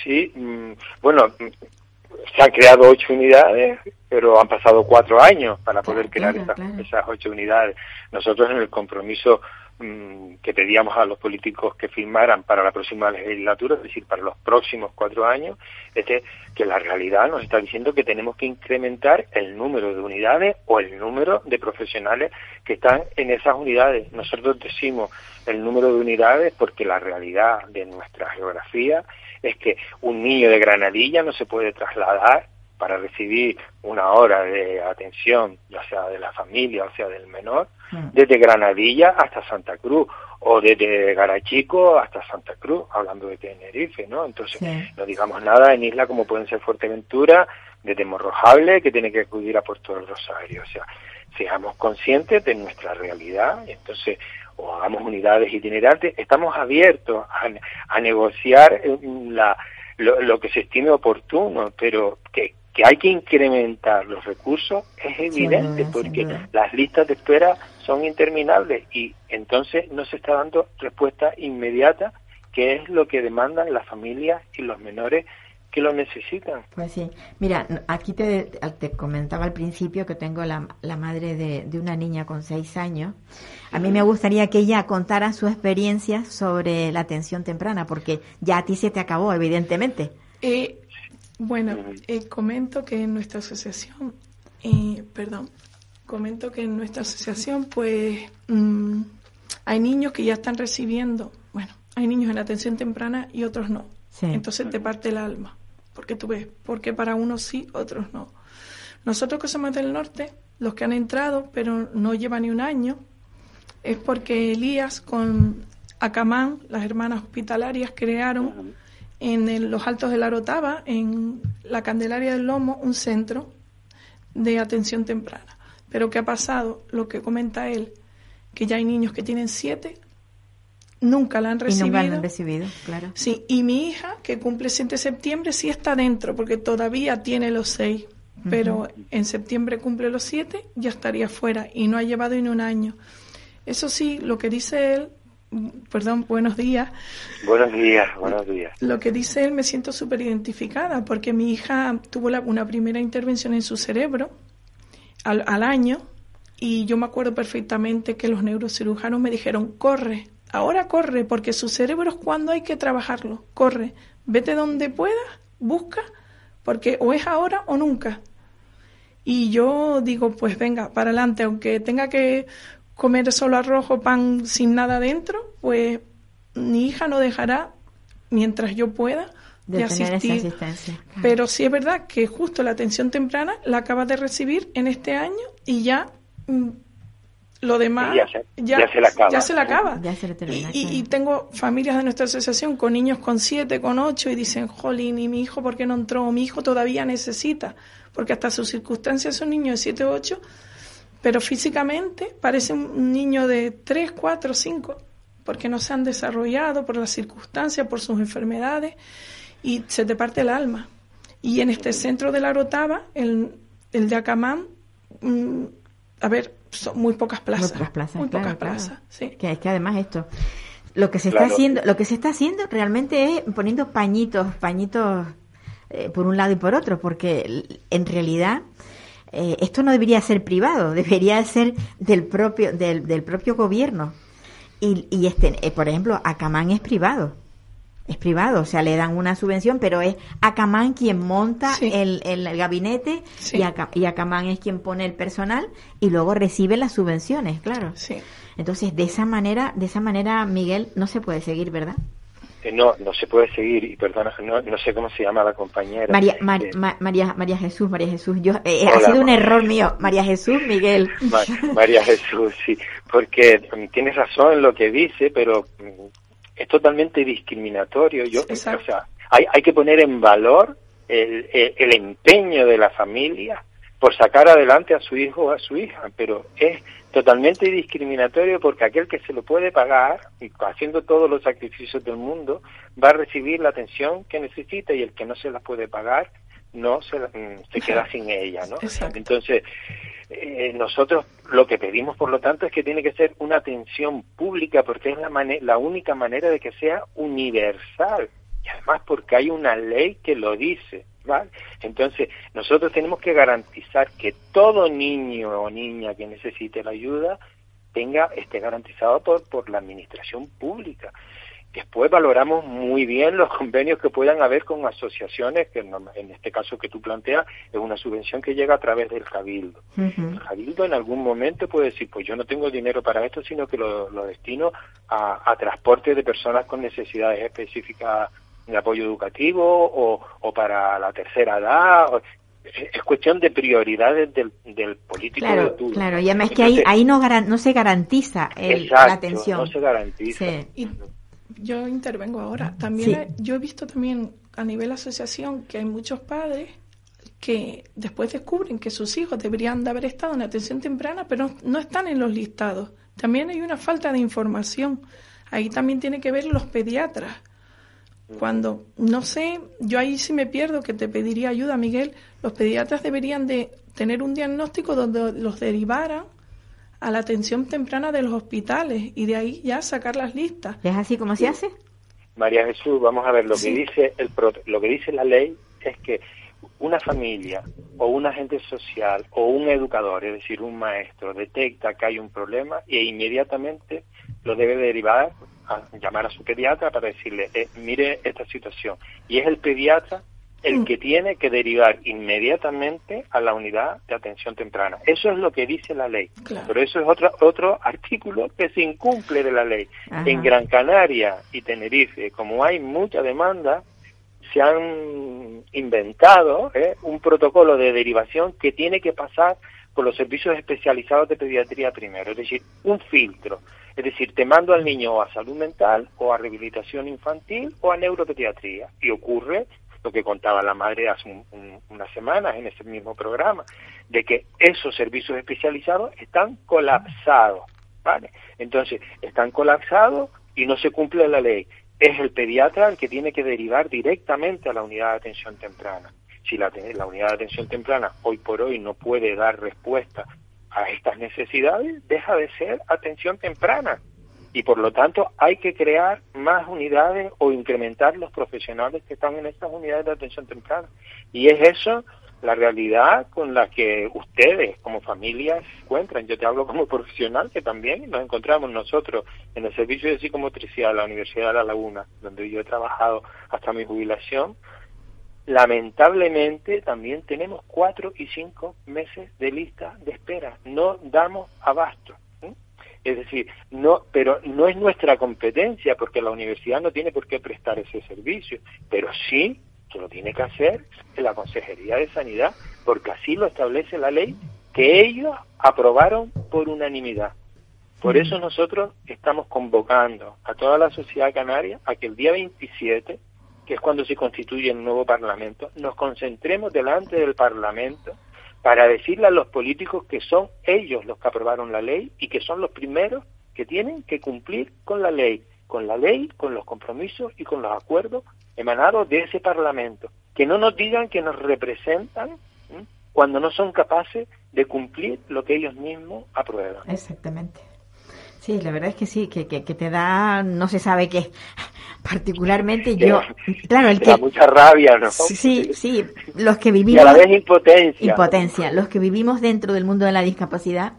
Speaker 3: Sí, mm, bueno, mm, se han creado ocho unidades, pero han pasado cuatro años para poder
Speaker 1: Claro,
Speaker 3: crear
Speaker 1: claro,
Speaker 3: esas,
Speaker 1: claro.
Speaker 3: esas ocho unidades. Nosotros en el compromiso mm, que pedíamos a los políticos que firmaran para la próxima legislatura, es decir, para los próximos cuatro años, es que, que la realidad nos está diciendo que tenemos que incrementar el número de unidades o el número de profesionales que están en esas unidades. Nosotros decimos el número de unidades porque la realidad de nuestra geografía es que un niño de Granadilla no se puede trasladar para recibir una hora de atención, ya sea de la familia o sea del menor,
Speaker 1: Mm.
Speaker 3: desde Granadilla hasta Santa Cruz o desde Garachico hasta Santa Cruz, hablando de Tenerife, ¿no? Entonces,
Speaker 1: Sí.
Speaker 3: no digamos nada en islas como pueden ser Fuerteventura, desde Morrojable, que tiene que acudir a Puerto del Rosario. O sea, seamos conscientes de nuestra realidad, y entonces, o hagamos unidades itinerantes, estamos abiertos a, a negociar eh, la, lo, lo que se estime oportuno, pero que, que hay que incrementar los recursos es evidente, porque las listas de espera son interminables y entonces no se está dando respuesta inmediata, que es lo que demandan las familias y los menores que lo necesitan.
Speaker 1: Pues sí. Mira, aquí te, te comentaba al principio que tengo la, la madre de, de una niña con seis años. A mí me gustaría que ella contara su experiencia sobre la atención temprana, porque ya a ti se te acabó, evidentemente.
Speaker 2: Eh, bueno, eh, comento que en nuestra asociación, eh, perdón, comento que en nuestra asociación, pues, mm, hay niños que ya están recibiendo, bueno, hay niños en atención temprana y otros no.
Speaker 1: Sí.
Speaker 2: Entonces te parte el alma, porque tú ves, porque para unos sí, otros no. Nosotros que somos del norte, los que han entrado, pero no lleva ni un año, es porque Elías con Acamán, las hermanas hospitalarias, crearon en el- los Altos de la Rotava, en la Candelaria del Lomo, un centro de atención temprana. Pero ¿qué ha pasado? Lo que comenta él, que ya hay niños que tienen siete, nunca la han
Speaker 1: Y
Speaker 2: recibido.
Speaker 1: nunca lo han recibido, claro.
Speaker 2: Sí, y mi hija, que cumple 7 de septiembre, sí está dentro, porque todavía tiene los seis. Pero en septiembre cumple los siete, ya estaría fuera y no ha llevado ni un año. Eso sí, lo que dice él, perdón, buenos días,
Speaker 3: Buenos días, buenos días.
Speaker 2: lo que dice él me siento súper identificada, porque mi hija tuvo la- una primera intervención en su cerebro al, al año y yo me acuerdo perfectamente que los neurocirujanos me dijeron, corre, ahora corre, porque su cerebro es cuando hay que trabajarlo, corre, vete donde puedas, busca, porque o es ahora o nunca. Y yo digo, pues venga, para adelante, aunque tenga que comer solo arroz o pan sin nada dentro, pues mi hija no dejará, mientras yo pueda,
Speaker 1: De,
Speaker 2: de,
Speaker 1: tener esa
Speaker 2: asistir.
Speaker 1: asistencia.
Speaker 2: Pero sí es verdad que justo la atención temprana la acaba de recibir en este año y ya mm, lo demás
Speaker 3: ya se- ya se la acaba.
Speaker 2: ya se la acaba.
Speaker 1: Ya se le termina,
Speaker 2: Y- y,
Speaker 1: claro.
Speaker 2: y tengo familias de nuestra asociación con niños con siete, con ocho y dicen, jolín, ¿y mi hijo por qué no entró? Mi hijo todavía necesita, porque hasta sus circunstancias es un niño de siete o ocho, pero físicamente parece un niño de tres, cuatro, cinco, porque no se han desarrollado por las circunstancias, por sus enfermedades, y se te parte el alma. Y en este centro de la Rotava, el, el de Acamán, mm, a ver, son muy pocas plazas.
Speaker 1: Muy pocas plazas,
Speaker 2: Muy
Speaker 1: claro,
Speaker 2: pocas
Speaker 1: claro.
Speaker 2: plazas, sí.
Speaker 1: Que es que además esto, lo que se está
Speaker 3: Claro.
Speaker 1: haciendo, lo que se está haciendo realmente es poniendo pañitos, pañitos eh, por un lado y por otro, porque en realidad eh, esto no debería ser privado, debería ser del propio, del, del propio gobierno. Y, y este, eh, por ejemplo, Acamán es privado. Es privado, o sea, le dan una subvención, pero es Acamán quien monta
Speaker 2: Sí.
Speaker 1: el, el, el gabinete
Speaker 2: Sí.
Speaker 1: y, Aca- y Acamán es quien pone el personal y luego recibe las subvenciones, claro.
Speaker 2: Sí.
Speaker 1: Entonces, de esa manera, de esa manera, Miguel, no se puede seguir, ¿verdad?
Speaker 3: No, no se puede seguir, y perdona, no, no sé cómo se llama la compañera.
Speaker 1: María, Mar-
Speaker 3: Eh,
Speaker 1: Ma- María, María Jesús, María Jesús, yo, eh, ha
Speaker 3: Hola,
Speaker 1: sido un
Speaker 3: Ma-
Speaker 1: error mío. María Jesús, Miguel.
Speaker 3: Ma- María Jesús, sí, porque mm, tienes razón en lo que dice, pero mm, es totalmente discriminatorio. Yo,
Speaker 2: Exacto.
Speaker 3: o sea, hay, hay que poner en valor el, el, el empeño de la familia por sacar adelante a su hijo o a su hija, pero es totalmente discriminatorio porque aquel que se lo puede pagar, y haciendo todos los sacrificios del mundo, va a recibir la atención que necesita y el que no se la puede pagar no se, mm, se queda sin ella, ¿no?
Speaker 2: Exacto.
Speaker 3: Entonces, eh, nosotros lo que pedimos, por lo tanto, es que tiene que ser una atención pública porque es la, la única manera de que sea universal y además porque hay una ley que lo dice, ¿vale? Entonces, nosotros tenemos que garantizar que todo niño o niña que necesite la ayuda tenga esté garantizado por por la administración pública. Después valoramos muy bien los convenios que puedan haber con asociaciones, que en este caso que tú planteas es una subvención que llega a través del cabildo. El cabildo en algún momento puede decir, pues yo no tengo dinero para esto, sino que lo, lo destino a, a transporte de personas con necesidades específicas de apoyo educativo o, o para la tercera edad. o- es es cuestión de prioridades del, del político de
Speaker 1: Claro,
Speaker 3: turno.
Speaker 1: claro. Y además que ahí, ahí no, garan- no se garantiza el-
Speaker 3: exacto,
Speaker 1: la atención.
Speaker 3: no se garantiza.
Speaker 1: Sí.
Speaker 2: Y yo intervengo ahora. También
Speaker 1: Sí.
Speaker 2: hay- yo he visto también a nivel asociación que hay muchos padres que después descubren que sus hijos deberían de haber estado en atención temprana, pero no están en los listados. También hay una falta de información. Ahí también tiene que ver los pediatras. Cuando, no sé, yo ahí sí me pierdo, que te pediría ayuda, Miguel, los pediatras deberían de tener un diagnóstico donde los derivaran a la atención temprana de los hospitales y de ahí ya sacar las listas.
Speaker 1: ¿Es así como se hace?
Speaker 3: María Jesús, vamos a ver, lo
Speaker 2: Sí.
Speaker 3: que dice el pro- lo que dice la ley es que una familia o un agente social o un educador, es decir, un maestro, detecta que hay un problema e inmediatamente lo debe derivar a llamar a su pediatra para decirle, eh, mire esta situación. Y es el pediatra el que tiene que derivar inmediatamente a la unidad de atención temprana. Eso es lo que dice la ley.
Speaker 2: Claro.
Speaker 3: Pero eso es otro, otro artículo que se incumple de la ley.
Speaker 1: Ajá.
Speaker 3: En Gran Canaria y Tenerife, como hay mucha demanda, se han inventado ¿eh? un protocolo de derivación que tiene que pasar por los servicios especializados de pediatría primero, es decir, un filtro. Es decir, te mando al niño a salud mental o a rehabilitación infantil o a neuropediatría. Y ocurre lo que contaba la madre hace un- un- unas semanas en ese mismo programa, de que esos servicios especializados están colapsados, ¿vale? Entonces, están colapsados y no se cumple la ley. Es el pediatra el que tiene que derivar directamente a la unidad de atención temprana. Si la unidad de atención temprana hoy por hoy no puede dar respuesta a estas necesidades, deja de ser atención temprana y por lo tanto hay que crear más unidades o incrementar los profesionales que están en estas unidades de atención temprana. Y es eso la realidad con la que ustedes como familias encuentran. Yo te hablo como profesional que también nos encontramos nosotros en el servicio de psicomotricidad de la Universidad de La Laguna, donde yo he trabajado hasta mi jubilación. Lamentablemente también tenemos cuatro y cinco meses de lista de espera. No damos abasto. Es decir, no, pero no es nuestra competencia porque la universidad no tiene por qué prestar ese servicio, pero sí que lo tiene que hacer la Consejería de Sanidad, porque así lo establece la ley que ellos aprobaron por unanimidad. Por eso nosotros estamos convocando a toda la sociedad canaria a que el día 27, que es cuando se constituye el nuevo Parlamento, nos concentremos delante del Parlamento para decirle a los políticos que son ellos los que aprobaron la ley y que son los primeros que tienen que cumplir con la ley, con la ley, con los compromisos y con los acuerdos emanados de ese Parlamento. Que no nos digan que nos representan cuando no son capaces de cumplir lo que ellos mismos aprueban.
Speaker 1: Exactamente. Sí, la verdad es que sí, que, que, que te da, no se sabe qué. Particularmente yo, claro, el
Speaker 3: Te
Speaker 1: que...
Speaker 3: da mucha rabia, ¿no?
Speaker 1: Sí, sí, los que
Speaker 3: Y a
Speaker 1: vivimos...
Speaker 3: la vez impotencia.
Speaker 1: Impotencia. Los que vivimos dentro del mundo de la discapacidad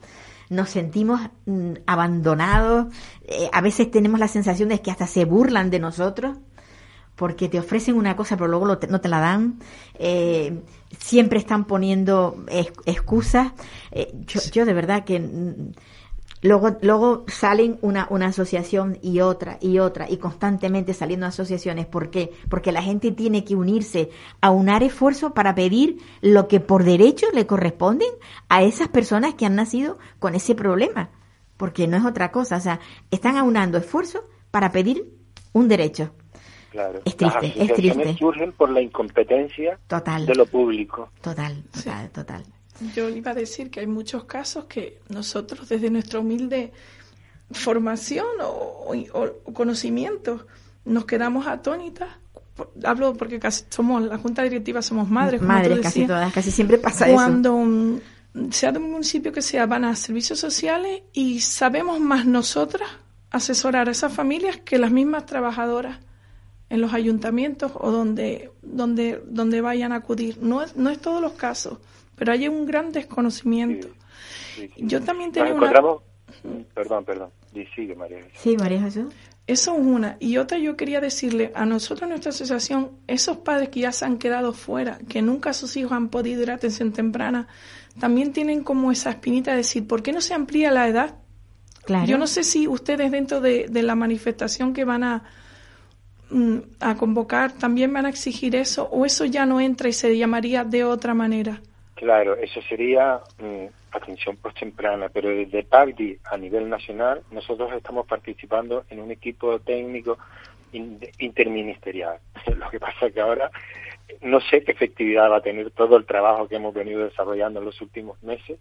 Speaker 1: nos sentimos mm, abandonados. eh, a veces tenemos la sensación de que hasta se burlan de nosotros porque te ofrecen una cosa pero luego lo te- no te la dan. Eh, siempre están poniendo ex- excusas. Eh, yo, yo de verdad que mm, luego luego salen una, una asociación y otra y otra y constantemente saliendo asociaciones. ¿Por qué? Porque la gente tiene que unirse, aunar esfuerzos para pedir lo que por derecho le corresponden a esas personas que han nacido con ese problema. Porque no es otra cosa. O sea, están aunando esfuerzos para pedir un derecho.
Speaker 3: Claro.
Speaker 1: Es triste,
Speaker 3: Las
Speaker 1: es triste.
Speaker 3: surgen por la incompetencia
Speaker 1: Total.
Speaker 3: de lo público.
Speaker 1: Total, total, total.
Speaker 2: Yo iba a decir que hay muchos casos que nosotros desde nuestra humilde formación o, o- o conocimiento nos quedamos atónitas. Hablo porque casi somos, la junta directiva somos madres, como tú
Speaker 1: Madres, casi todas, casi siempre pasa eso.
Speaker 2: Cuando mm, sea de un municipio que sea, van a servicios sociales y sabemos más nosotras asesorar a esas familias que las mismas trabajadoras en los ayuntamientos o donde, donde, donde vayan a acudir. No es, no es todos los casos, pero hay un gran desconocimiento.
Speaker 3: Sí, sí.
Speaker 2: Yo también
Speaker 3: Nos
Speaker 2: tenía una...
Speaker 3: encontramos... Perdón, perdón. Y sigue, María.
Speaker 1: Sí, María Jesús.
Speaker 2: Eso es una. Y otra yo quería decirle a nosotros, nuestra asociación, esos padres que ya se han quedado fuera, que nunca sus hijos han podido ir a atención temprana, también tienen como esa espinita de decir, ¿por qué no se amplía la edad?
Speaker 1: Claro.
Speaker 2: Yo no sé si ustedes dentro de, de la manifestación que van a, mm, a convocar también van a exigir eso o eso ya no entra y se llamaría de otra manera.
Speaker 3: Claro, eso sería mm, atención postemprana, pero desde PACDI a nivel nacional nosotros estamos participando en un equipo técnico in- interministerial. Lo que pasa es que ahora no sé qué efectividad va a tener todo el trabajo que hemos venido desarrollando en los últimos meses,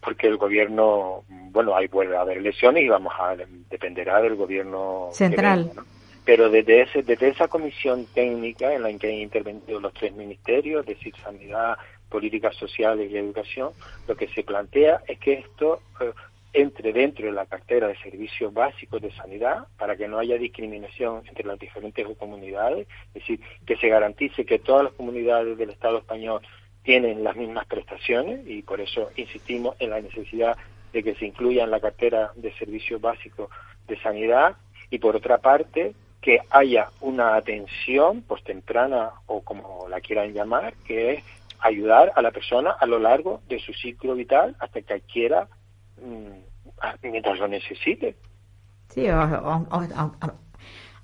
Speaker 3: porque el gobierno, bueno, ahí vuelve a haber elecciones y vamos a dependerá del gobierno que
Speaker 1: Central.
Speaker 3: venga, ¿no? Pero desde, ese, desde esa comisión técnica en la que han intervenido los tres ministerios, es decir, Sanidad, Políticas Sociales y Educación, lo que se plantea es que esto eh, entre dentro de la cartera de servicios básicos de sanidad para que no haya discriminación entre las diferentes comunidades, es decir, que se garantice que todas las comunidades del Estado español tienen las mismas prestaciones y por eso insistimos en la necesidad de que se incluya en la cartera de servicios básicos de sanidad y por otra parte que haya una atención postemprana o como la quieran llamar, que es ayudar a la persona a lo largo de su ciclo vital hasta que adquiera mm, mientras lo necesite.
Speaker 1: Sí, o- o- o- o-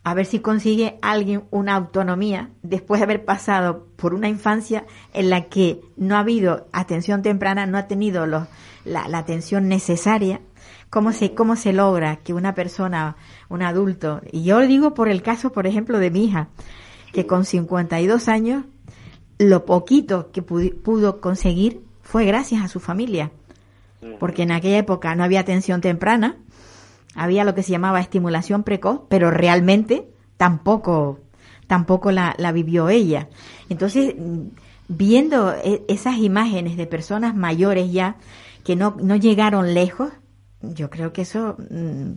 Speaker 1: a ver si consigue alguien una autonomía después de haber pasado por una infancia en la que no ha habido atención temprana, no ha tenido los, la, la atención necesaria. ¿Cómo se, ¿Cómo se logra que una persona, un adulto, y yo lo digo por el caso, por ejemplo, de mi hija, que con 52 años, lo poquito que pudo conseguir fue gracias a su familia porque en aquella época no había atención temprana, había lo que se llamaba estimulación precoz, pero realmente tampoco, tampoco la, la vivió ella. Entonces, viendo e- esas imágenes de personas mayores ya que no, no llegaron lejos, yo creo que eso mm,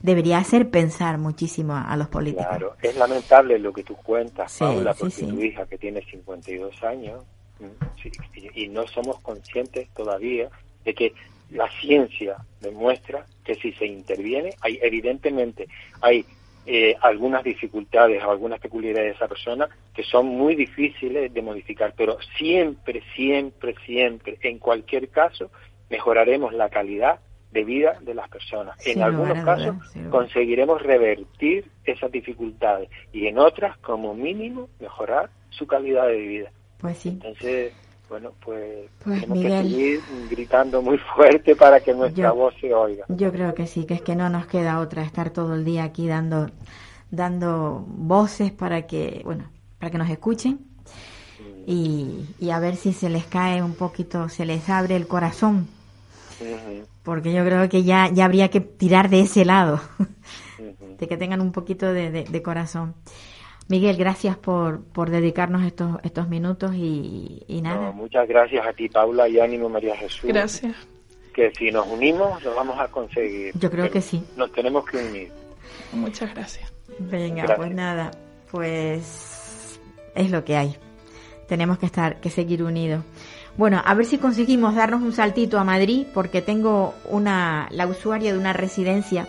Speaker 1: debería hacer pensar muchísimo a, a los políticos.
Speaker 3: Claro, es lamentable lo que tú cuentas,
Speaker 1: Sí,
Speaker 3: Paula,
Speaker 1: sí,
Speaker 3: porque
Speaker 1: sí.
Speaker 3: tu hija que tiene 52 años mm, sí, y, y no somos conscientes todavía de que la ciencia demuestra que si se interviene, hay evidentemente hay eh, algunas dificultades o algunas peculiaridades de esa persona que son muy difíciles de modificar, pero siempre, siempre, siempre, en cualquier caso, mejoraremos la calidad de vida de las personas. En algunos casos conseguiremos revertir esas dificultades y en otras, como mínimo, mejorar su calidad de vida.
Speaker 1: Pues sí.
Speaker 3: Entonces, bueno, pues,
Speaker 1: Pues,
Speaker 3: tenemos
Speaker 1: Miguel.
Speaker 3: que seguir gritando muy fuerte para que nuestra
Speaker 1: Yo-
Speaker 3: voz se oiga.
Speaker 1: Yo creo que sí, que es que no nos queda otra estar todo el día aquí dando dando voces para que, bueno, para que nos escuchen y, y a ver si se les cae un poquito, se les abre el corazón, porque yo creo que ya ya habría que tirar de ese lado, de que tengan un poquito de, de- de corazón. Miguel, gracias por, por dedicarnos estos, estos minutos y, y nada.
Speaker 3: No, muchas gracias a ti, Paula, y ánimo, María Jesús.
Speaker 2: Gracias.
Speaker 3: Que si nos unimos, lo vamos a conseguir.
Speaker 1: Yo creo que sí.
Speaker 3: Nos tenemos que unir.
Speaker 2: Muchas gracias.
Speaker 1: Venga,
Speaker 3: Gracias.
Speaker 1: pues nada, pues es lo que hay. Tenemos que estar, que seguir unidos. Bueno, a ver si conseguimos darnos un saltito a Madrid, porque tengo una, la usuaria de una residencia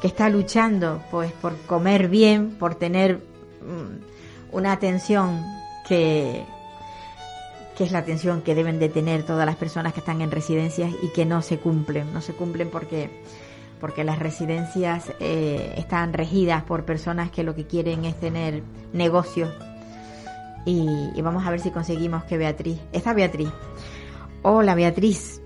Speaker 1: que está luchando, pues, por comer bien, por tener mm, una atención que, que es la atención que deben de tener todas las personas que están en residencias y que no se cumplen, no se cumplen porque porque las residencias eh, están regidas por personas que lo que quieren es tener negocios y, y vamos a ver si conseguimos que Beatriz, esta Beatriz, hola Beatriz,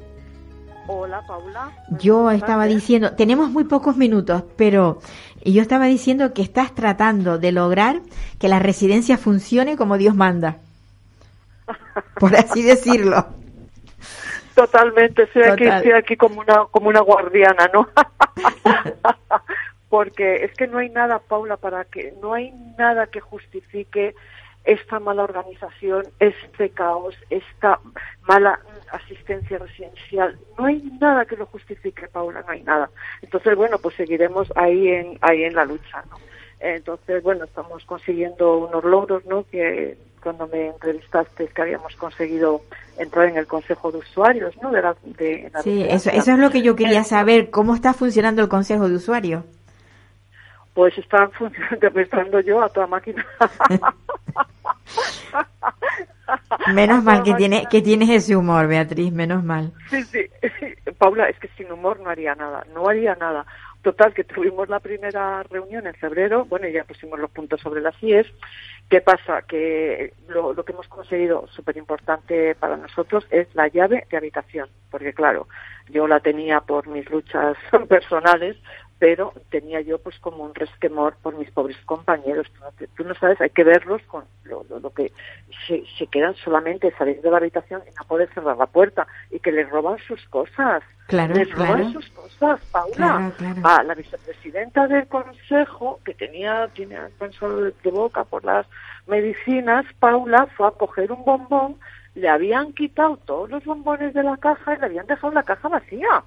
Speaker 4: Hola, Paula.
Speaker 1: yo estaba diciendo, tenemos muy pocos minutos, pero yo estaba diciendo que estás tratando de lograr que la residencia funcione como Dios manda, por así decirlo.
Speaker 4: Totalmente, estoy aquí, estoy aquí como una, como una guardiana, ¿no? Porque es que no hay nada, Paula, para que, no hay nada que justifique esta mala organización, este caos, esta mala asistencia residencial. No hay nada que lo justifique, Paula, no hay nada. Entonces, bueno, pues seguiremos ahí en, ahí en la lucha, ¿no? Entonces, bueno, estamos consiguiendo unos logros, ¿no? Que cuando me entrevistaste que habíamos conseguido entrar en el Consejo de Usuarios, ¿no? De la, de la
Speaker 1: Sí, eso, eso es lo que yo quería saber, cómo está funcionando el Consejo de Usuarios.
Speaker 4: Pues están funcionando, empezando yo a toda máquina.
Speaker 1: Menos mal que, tiene, que tienes ese humor, Beatriz, menos mal.
Speaker 4: Sí, sí. Paula, es que sin humor no haría nada, no haría nada. Total, que tuvimos la primera reunión en febrero, bueno, y ya pusimos los puntos sobre las IES. ¿Qué pasa? Que lo, lo que hemos conseguido, súper importante para nosotros, es la llave de habitación. Porque, claro, yo la tenía por mis luchas personales, pero tenía yo pues como un resquemor por mis pobres compañeros. Tú no, te- tú no sabes, hay que verlos con lo, lo- lo que se, se quedan solamente salir de la habitación y no poder cerrar la puerta y que les roban sus cosas.
Speaker 1: Claro,
Speaker 4: les roban sus cosas, Paula.
Speaker 1: Claro.
Speaker 4: Ah, la vicepresidenta del consejo, que tenía, tiene pensado de boca por las medicinas, Paula fue a coger un bombón, le habían quitado todos los bombones de la caja y le habían dejado la caja vacía.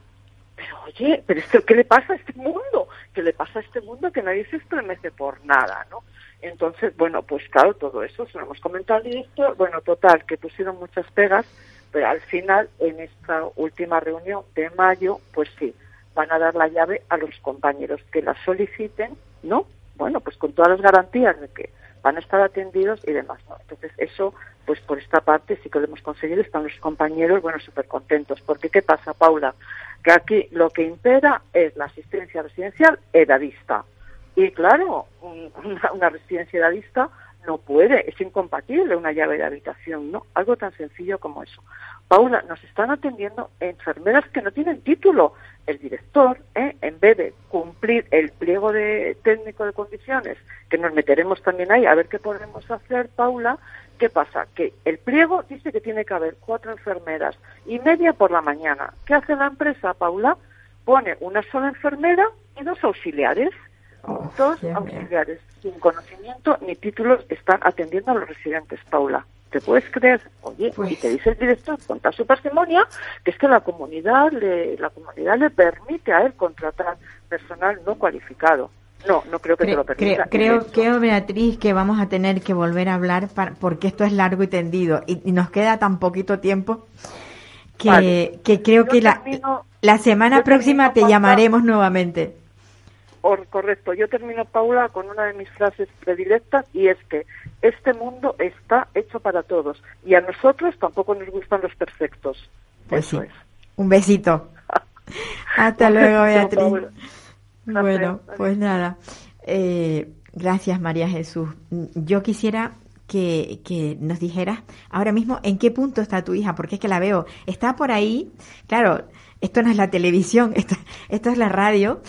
Speaker 4: Pero oye, pero esto, ¿qué le pasa a este mundo? ¿Qué le pasa a este mundo que nadie se estremece por nada, no? Entonces, bueno, pues claro, todo eso se lo hemos comentado al director. Bueno, total, que pusieron muchas pegas, pero al final, en esta última reunión de mayo, pues sí, van a dar la llave a los compañeros que la soliciten, ¿no? Bueno, pues con todas las garantías de que van a estar atendidos y demás, ¿no? Entonces, eso, pues por esta parte sí que lo hemos conseguido, están los compañeros, bueno, súper contentos. Porque, ¿qué pasa, Paula? Que aquí lo que impera es la asistencia residencial edadista. Y claro, un- una, una residencia edadista no puede, es incompatible una llave de habitación, ¿no? Algo tan sencillo como eso. Paula, nos están atendiendo enfermeras que no tienen título. El director, ¿eh? en vez de cumplir el pliego de técnico de condiciones, que nos meteremos también ahí a ver qué podemos hacer, Paula, ¿qué pasa? Que el pliego dice que tiene que haber cuatro enfermeras y media por la mañana. ¿Qué hace la empresa, Paula? Pone una sola enfermera y dos auxiliares. Dos auxiliares sin conocimiento ni títulos están atendiendo a los residentes, Paula. ¿Te puedes creer? Oye,
Speaker 1: Pues-
Speaker 4: y te dice el director con toda su parsimonia que es que la comunidad le, la comunidad le permite a él contratar personal no cualificado. No, no creo que te lo permita.
Speaker 1: creo, creo, Beatriz, que vamos a tener que volver a hablar para- porque esto es largo y tendido y, y nos queda tan poquito tiempo que,
Speaker 4: Vale.
Speaker 1: que creo
Speaker 4: Yo
Speaker 1: que la,
Speaker 4: termino-
Speaker 1: la semana próxima te llamaremos nuevamente.
Speaker 4: Or- correcto. Yo termino, Paula, con una de mis frases predilectas y es que este mundo está hecho para todos y a nosotros tampoco nos gustan los perfectos.
Speaker 1: Pues
Speaker 4: Eso
Speaker 1: sí.
Speaker 4: es.
Speaker 1: Un besito. Hasta luego, Beatriz. Bueno, pues nada. Eh, gracias, María Jesús. Yo quisiera que, que nos dijeras ahora mismo en qué punto está tu hija, porque es que la veo. Está por ahí, claro, esto no es la televisión, esto, esto es la radio,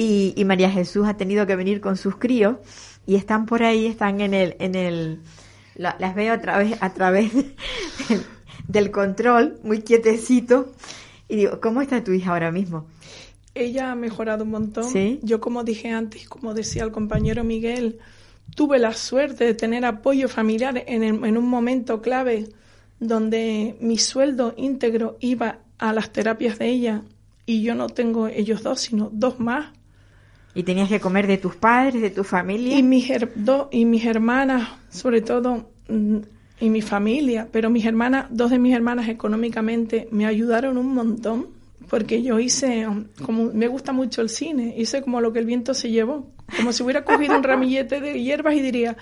Speaker 1: y, y María Jesús ha tenido que venir con sus críos y están por ahí, están en el, en el, la- las veo a través, a través del, del control, muy quietecito, y digo, ¿cómo está tu hija ahora mismo?
Speaker 2: Ella ha mejorado un montón.
Speaker 1: Sí.
Speaker 2: Yo, como dije antes, como decía el compañero Miguel, tuve la suerte de tener apoyo familiar en, el- en un momento clave donde mi sueldo íntegro iba a las terapias de ella y yo no tengo ellos dos, sino dos más.
Speaker 1: Y tenías que comer de tus padres, de tu familia.
Speaker 2: Y mis, do- y mis hermanas, sobre todo, mm, y mi familia, pero mis hermanas, dos de mis hermanas económicamente me ayudaron un montón, porque yo hice, um, como me gusta mucho el cine, hice como lo que el viento se llevó, como si hubiera cogido un ramillete de hierbas y diría,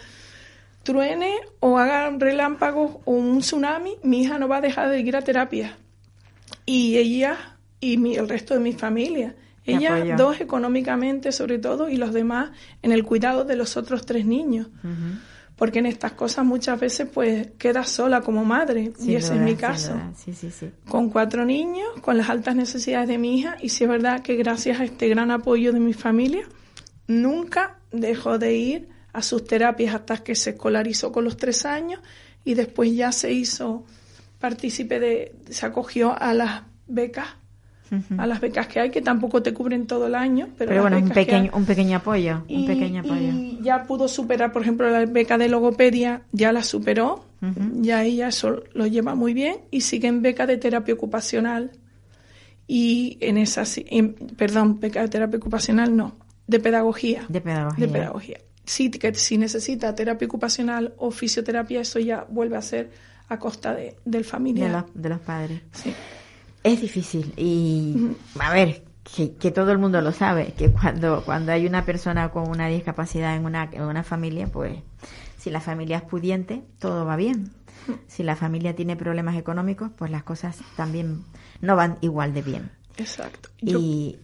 Speaker 2: truene o haga relámpagos o un tsunami, mi hija no va a dejar de ir a terapia. Y ella y mi- el resto de mi familia. Ella, dos económicamente sobre todo, y los demás en el cuidado de los otros tres niños. Porque en estas cosas muchas veces pues quedas sola como madre,
Speaker 1: Sin
Speaker 2: y ese
Speaker 1: duda,
Speaker 2: es mi caso.
Speaker 1: Sí, sí, sí.
Speaker 2: Con cuatro niños, con las altas necesidades de mi hija, y sí es verdad que gracias a este gran apoyo de mi familia, nunca dejó de ir a sus terapias hasta que se escolarizó con los tres años y después ya se hizo partícipe de, se acogió a las becas, a las becas que hay, que tampoco te cubren todo el año, pero,
Speaker 1: bueno, un pequeño, un pequeño apoyo. un
Speaker 2: y,
Speaker 1: pequeño apoyo.
Speaker 2: y ya pudo superar, por ejemplo, la beca de logopedia, ya la superó, ya ella eso lo lleva muy bien y sigue en beca de terapia ocupacional. Y en esa, en- perdón, beca de terapia ocupacional no, de pedagogía.
Speaker 1: De pedagogía.
Speaker 2: De pedagogía. Sí, que si necesita terapia ocupacional o fisioterapia, eso ya vuelve a ser a costa de, del
Speaker 1: de,
Speaker 2: familiar.
Speaker 1: de los padres.
Speaker 2: Sí.
Speaker 1: Es difícil y, a ver, que, que todo el mundo lo sabe, que cuando, cuando hay una persona con una discapacidad en una, en una familia, pues si la familia es pudiente, todo va bien. Si la familia tiene problemas económicos, pues las cosas también no van igual de bien.
Speaker 2: Exacto. Yo,
Speaker 1: Y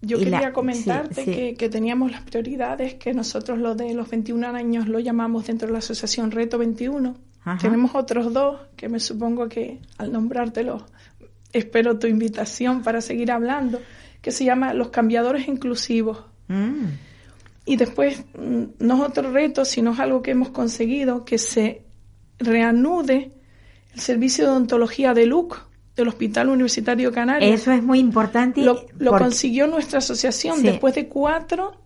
Speaker 2: Yo
Speaker 1: Y la-
Speaker 2: quería comentarte
Speaker 1: sí, sí.
Speaker 2: Que, que teníamos las prioridades, que nosotros lo de los 21 años lo llamamos dentro de la asociación Reto 21.
Speaker 1: Ajá.
Speaker 2: Tenemos otros dos que me supongo que al nombrártelos espero tu invitación para seguir hablando, que se llama Los cambiadores inclusivos.
Speaker 1: mm,
Speaker 2: Y después mm, no es otro reto, sino es algo que hemos conseguido, que se reanude el servicio de odontología de LUC, del Hospital Universitario Canario.
Speaker 1: eso es muy importante.
Speaker 2: Lo, lo
Speaker 1: porque-
Speaker 2: consiguió nuestra asociación
Speaker 1: Sí.
Speaker 2: después de cuatro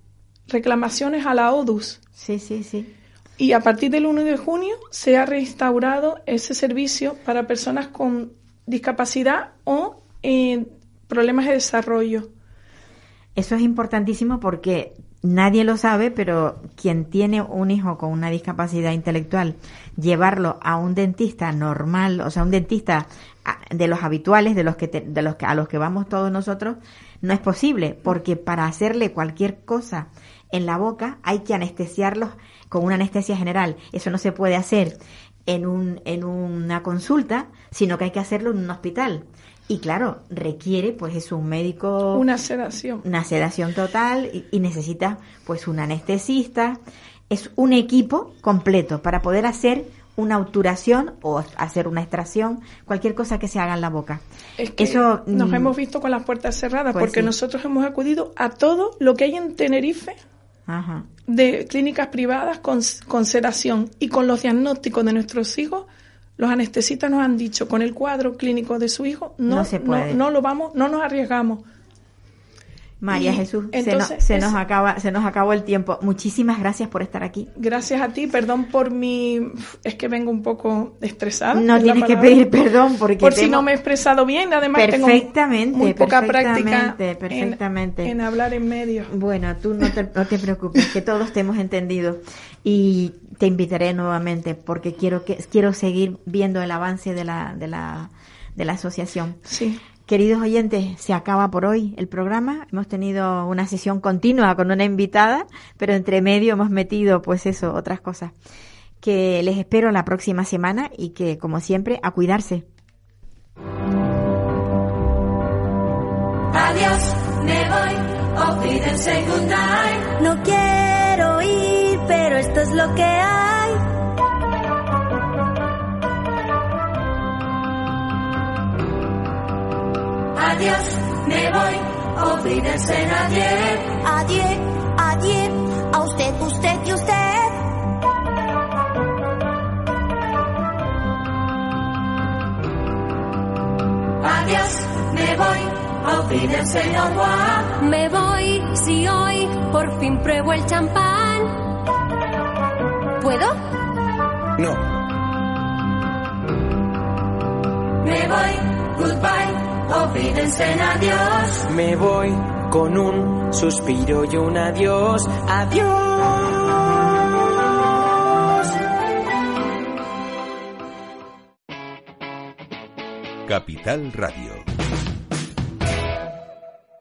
Speaker 2: reclamaciones a la ODUS.
Speaker 1: Sí, sí, sí.
Speaker 2: Y a partir del 1 de junio se ha reinstaurado ese servicio para personas con discapacidad o eh, problemas de desarrollo.
Speaker 1: Eso es importantísimo porque nadie lo sabe, pero quien tiene un hijo con una discapacidad intelectual, llevarlo a un dentista normal, o sea, un dentista a- de los habituales, de los que te- de los que a los que vamos todos nosotros, no es posible, porque para hacerle cualquier cosa en la boca hay que anestesiarlos con una anestesia general. Eso no se puede hacer en un en una consulta, sino que hay que hacerlo en un hospital. Y claro, requiere pues es un médico
Speaker 2: Una sedación.
Speaker 1: una sedación total y, y necesita pues un anestesista. Es un equipo completo para poder hacer una obturación o hacer una extracción, cualquier cosa que se haga en la boca.
Speaker 2: Es que
Speaker 1: Eso
Speaker 2: nos
Speaker 1: mm,
Speaker 2: hemos visto con las puertas cerradas
Speaker 1: pues
Speaker 2: porque
Speaker 1: sí.
Speaker 2: nosotros hemos acudido a todo lo que hay en Tenerife
Speaker 1: ajá.
Speaker 2: de clínicas privadas con, con sedación y con los diagnósticos de nuestros hijos. Los anestesistas nos han dicho con el cuadro clínico de su hijo no,
Speaker 1: No se puede.
Speaker 2: no, no lo vamos, no nos arriesgamos.
Speaker 1: María
Speaker 2: Y
Speaker 1: Jesús, se, nos, se
Speaker 2: es-
Speaker 1: nos acaba se nos acabó el tiempo. Muchísimas gracias por estar aquí.
Speaker 2: Gracias a ti, perdón por mi... Es que vengo un poco estresada.
Speaker 1: No tienes que pedir perdón porque
Speaker 2: Por
Speaker 1: te
Speaker 2: si no me he expresado bien, además tengo
Speaker 1: Perfectamente,
Speaker 2: muy poca práctica
Speaker 1: perfectamente,
Speaker 2: en-
Speaker 1: perfectamente.
Speaker 2: En, hablar en medio.
Speaker 1: Bueno, tú no te, no te preocupes, que todos te hemos entendido y te invitaré nuevamente porque quiero que quiero seguir viendo el avance de la de la de la asociación.
Speaker 2: Sí.
Speaker 1: Queridos oyentes, se acaba por hoy el programa. Hemos tenido una sesión continua con una invitada, pero entre medio hemos metido, pues eso, otras cosas. Que les espero la próxima semana y que, como siempre, a cuidarse.
Speaker 5: Adiós, me voy. No quiero ir, pero esto es lo que hay. Adiós, me voy, Wiedersehen, adiós. Adiós, adiós, a usted, usted y usted. Adiós, me voy, au revoir.
Speaker 6: Me voy si hoy por fin pruebo el champán.
Speaker 5: ¿Puedo?
Speaker 6: No.
Speaker 5: Me voy, goodbye, olvídense en adiós.
Speaker 6: Me voy con un suspiro y un adiós. Adiós.
Speaker 7: Capital Radio.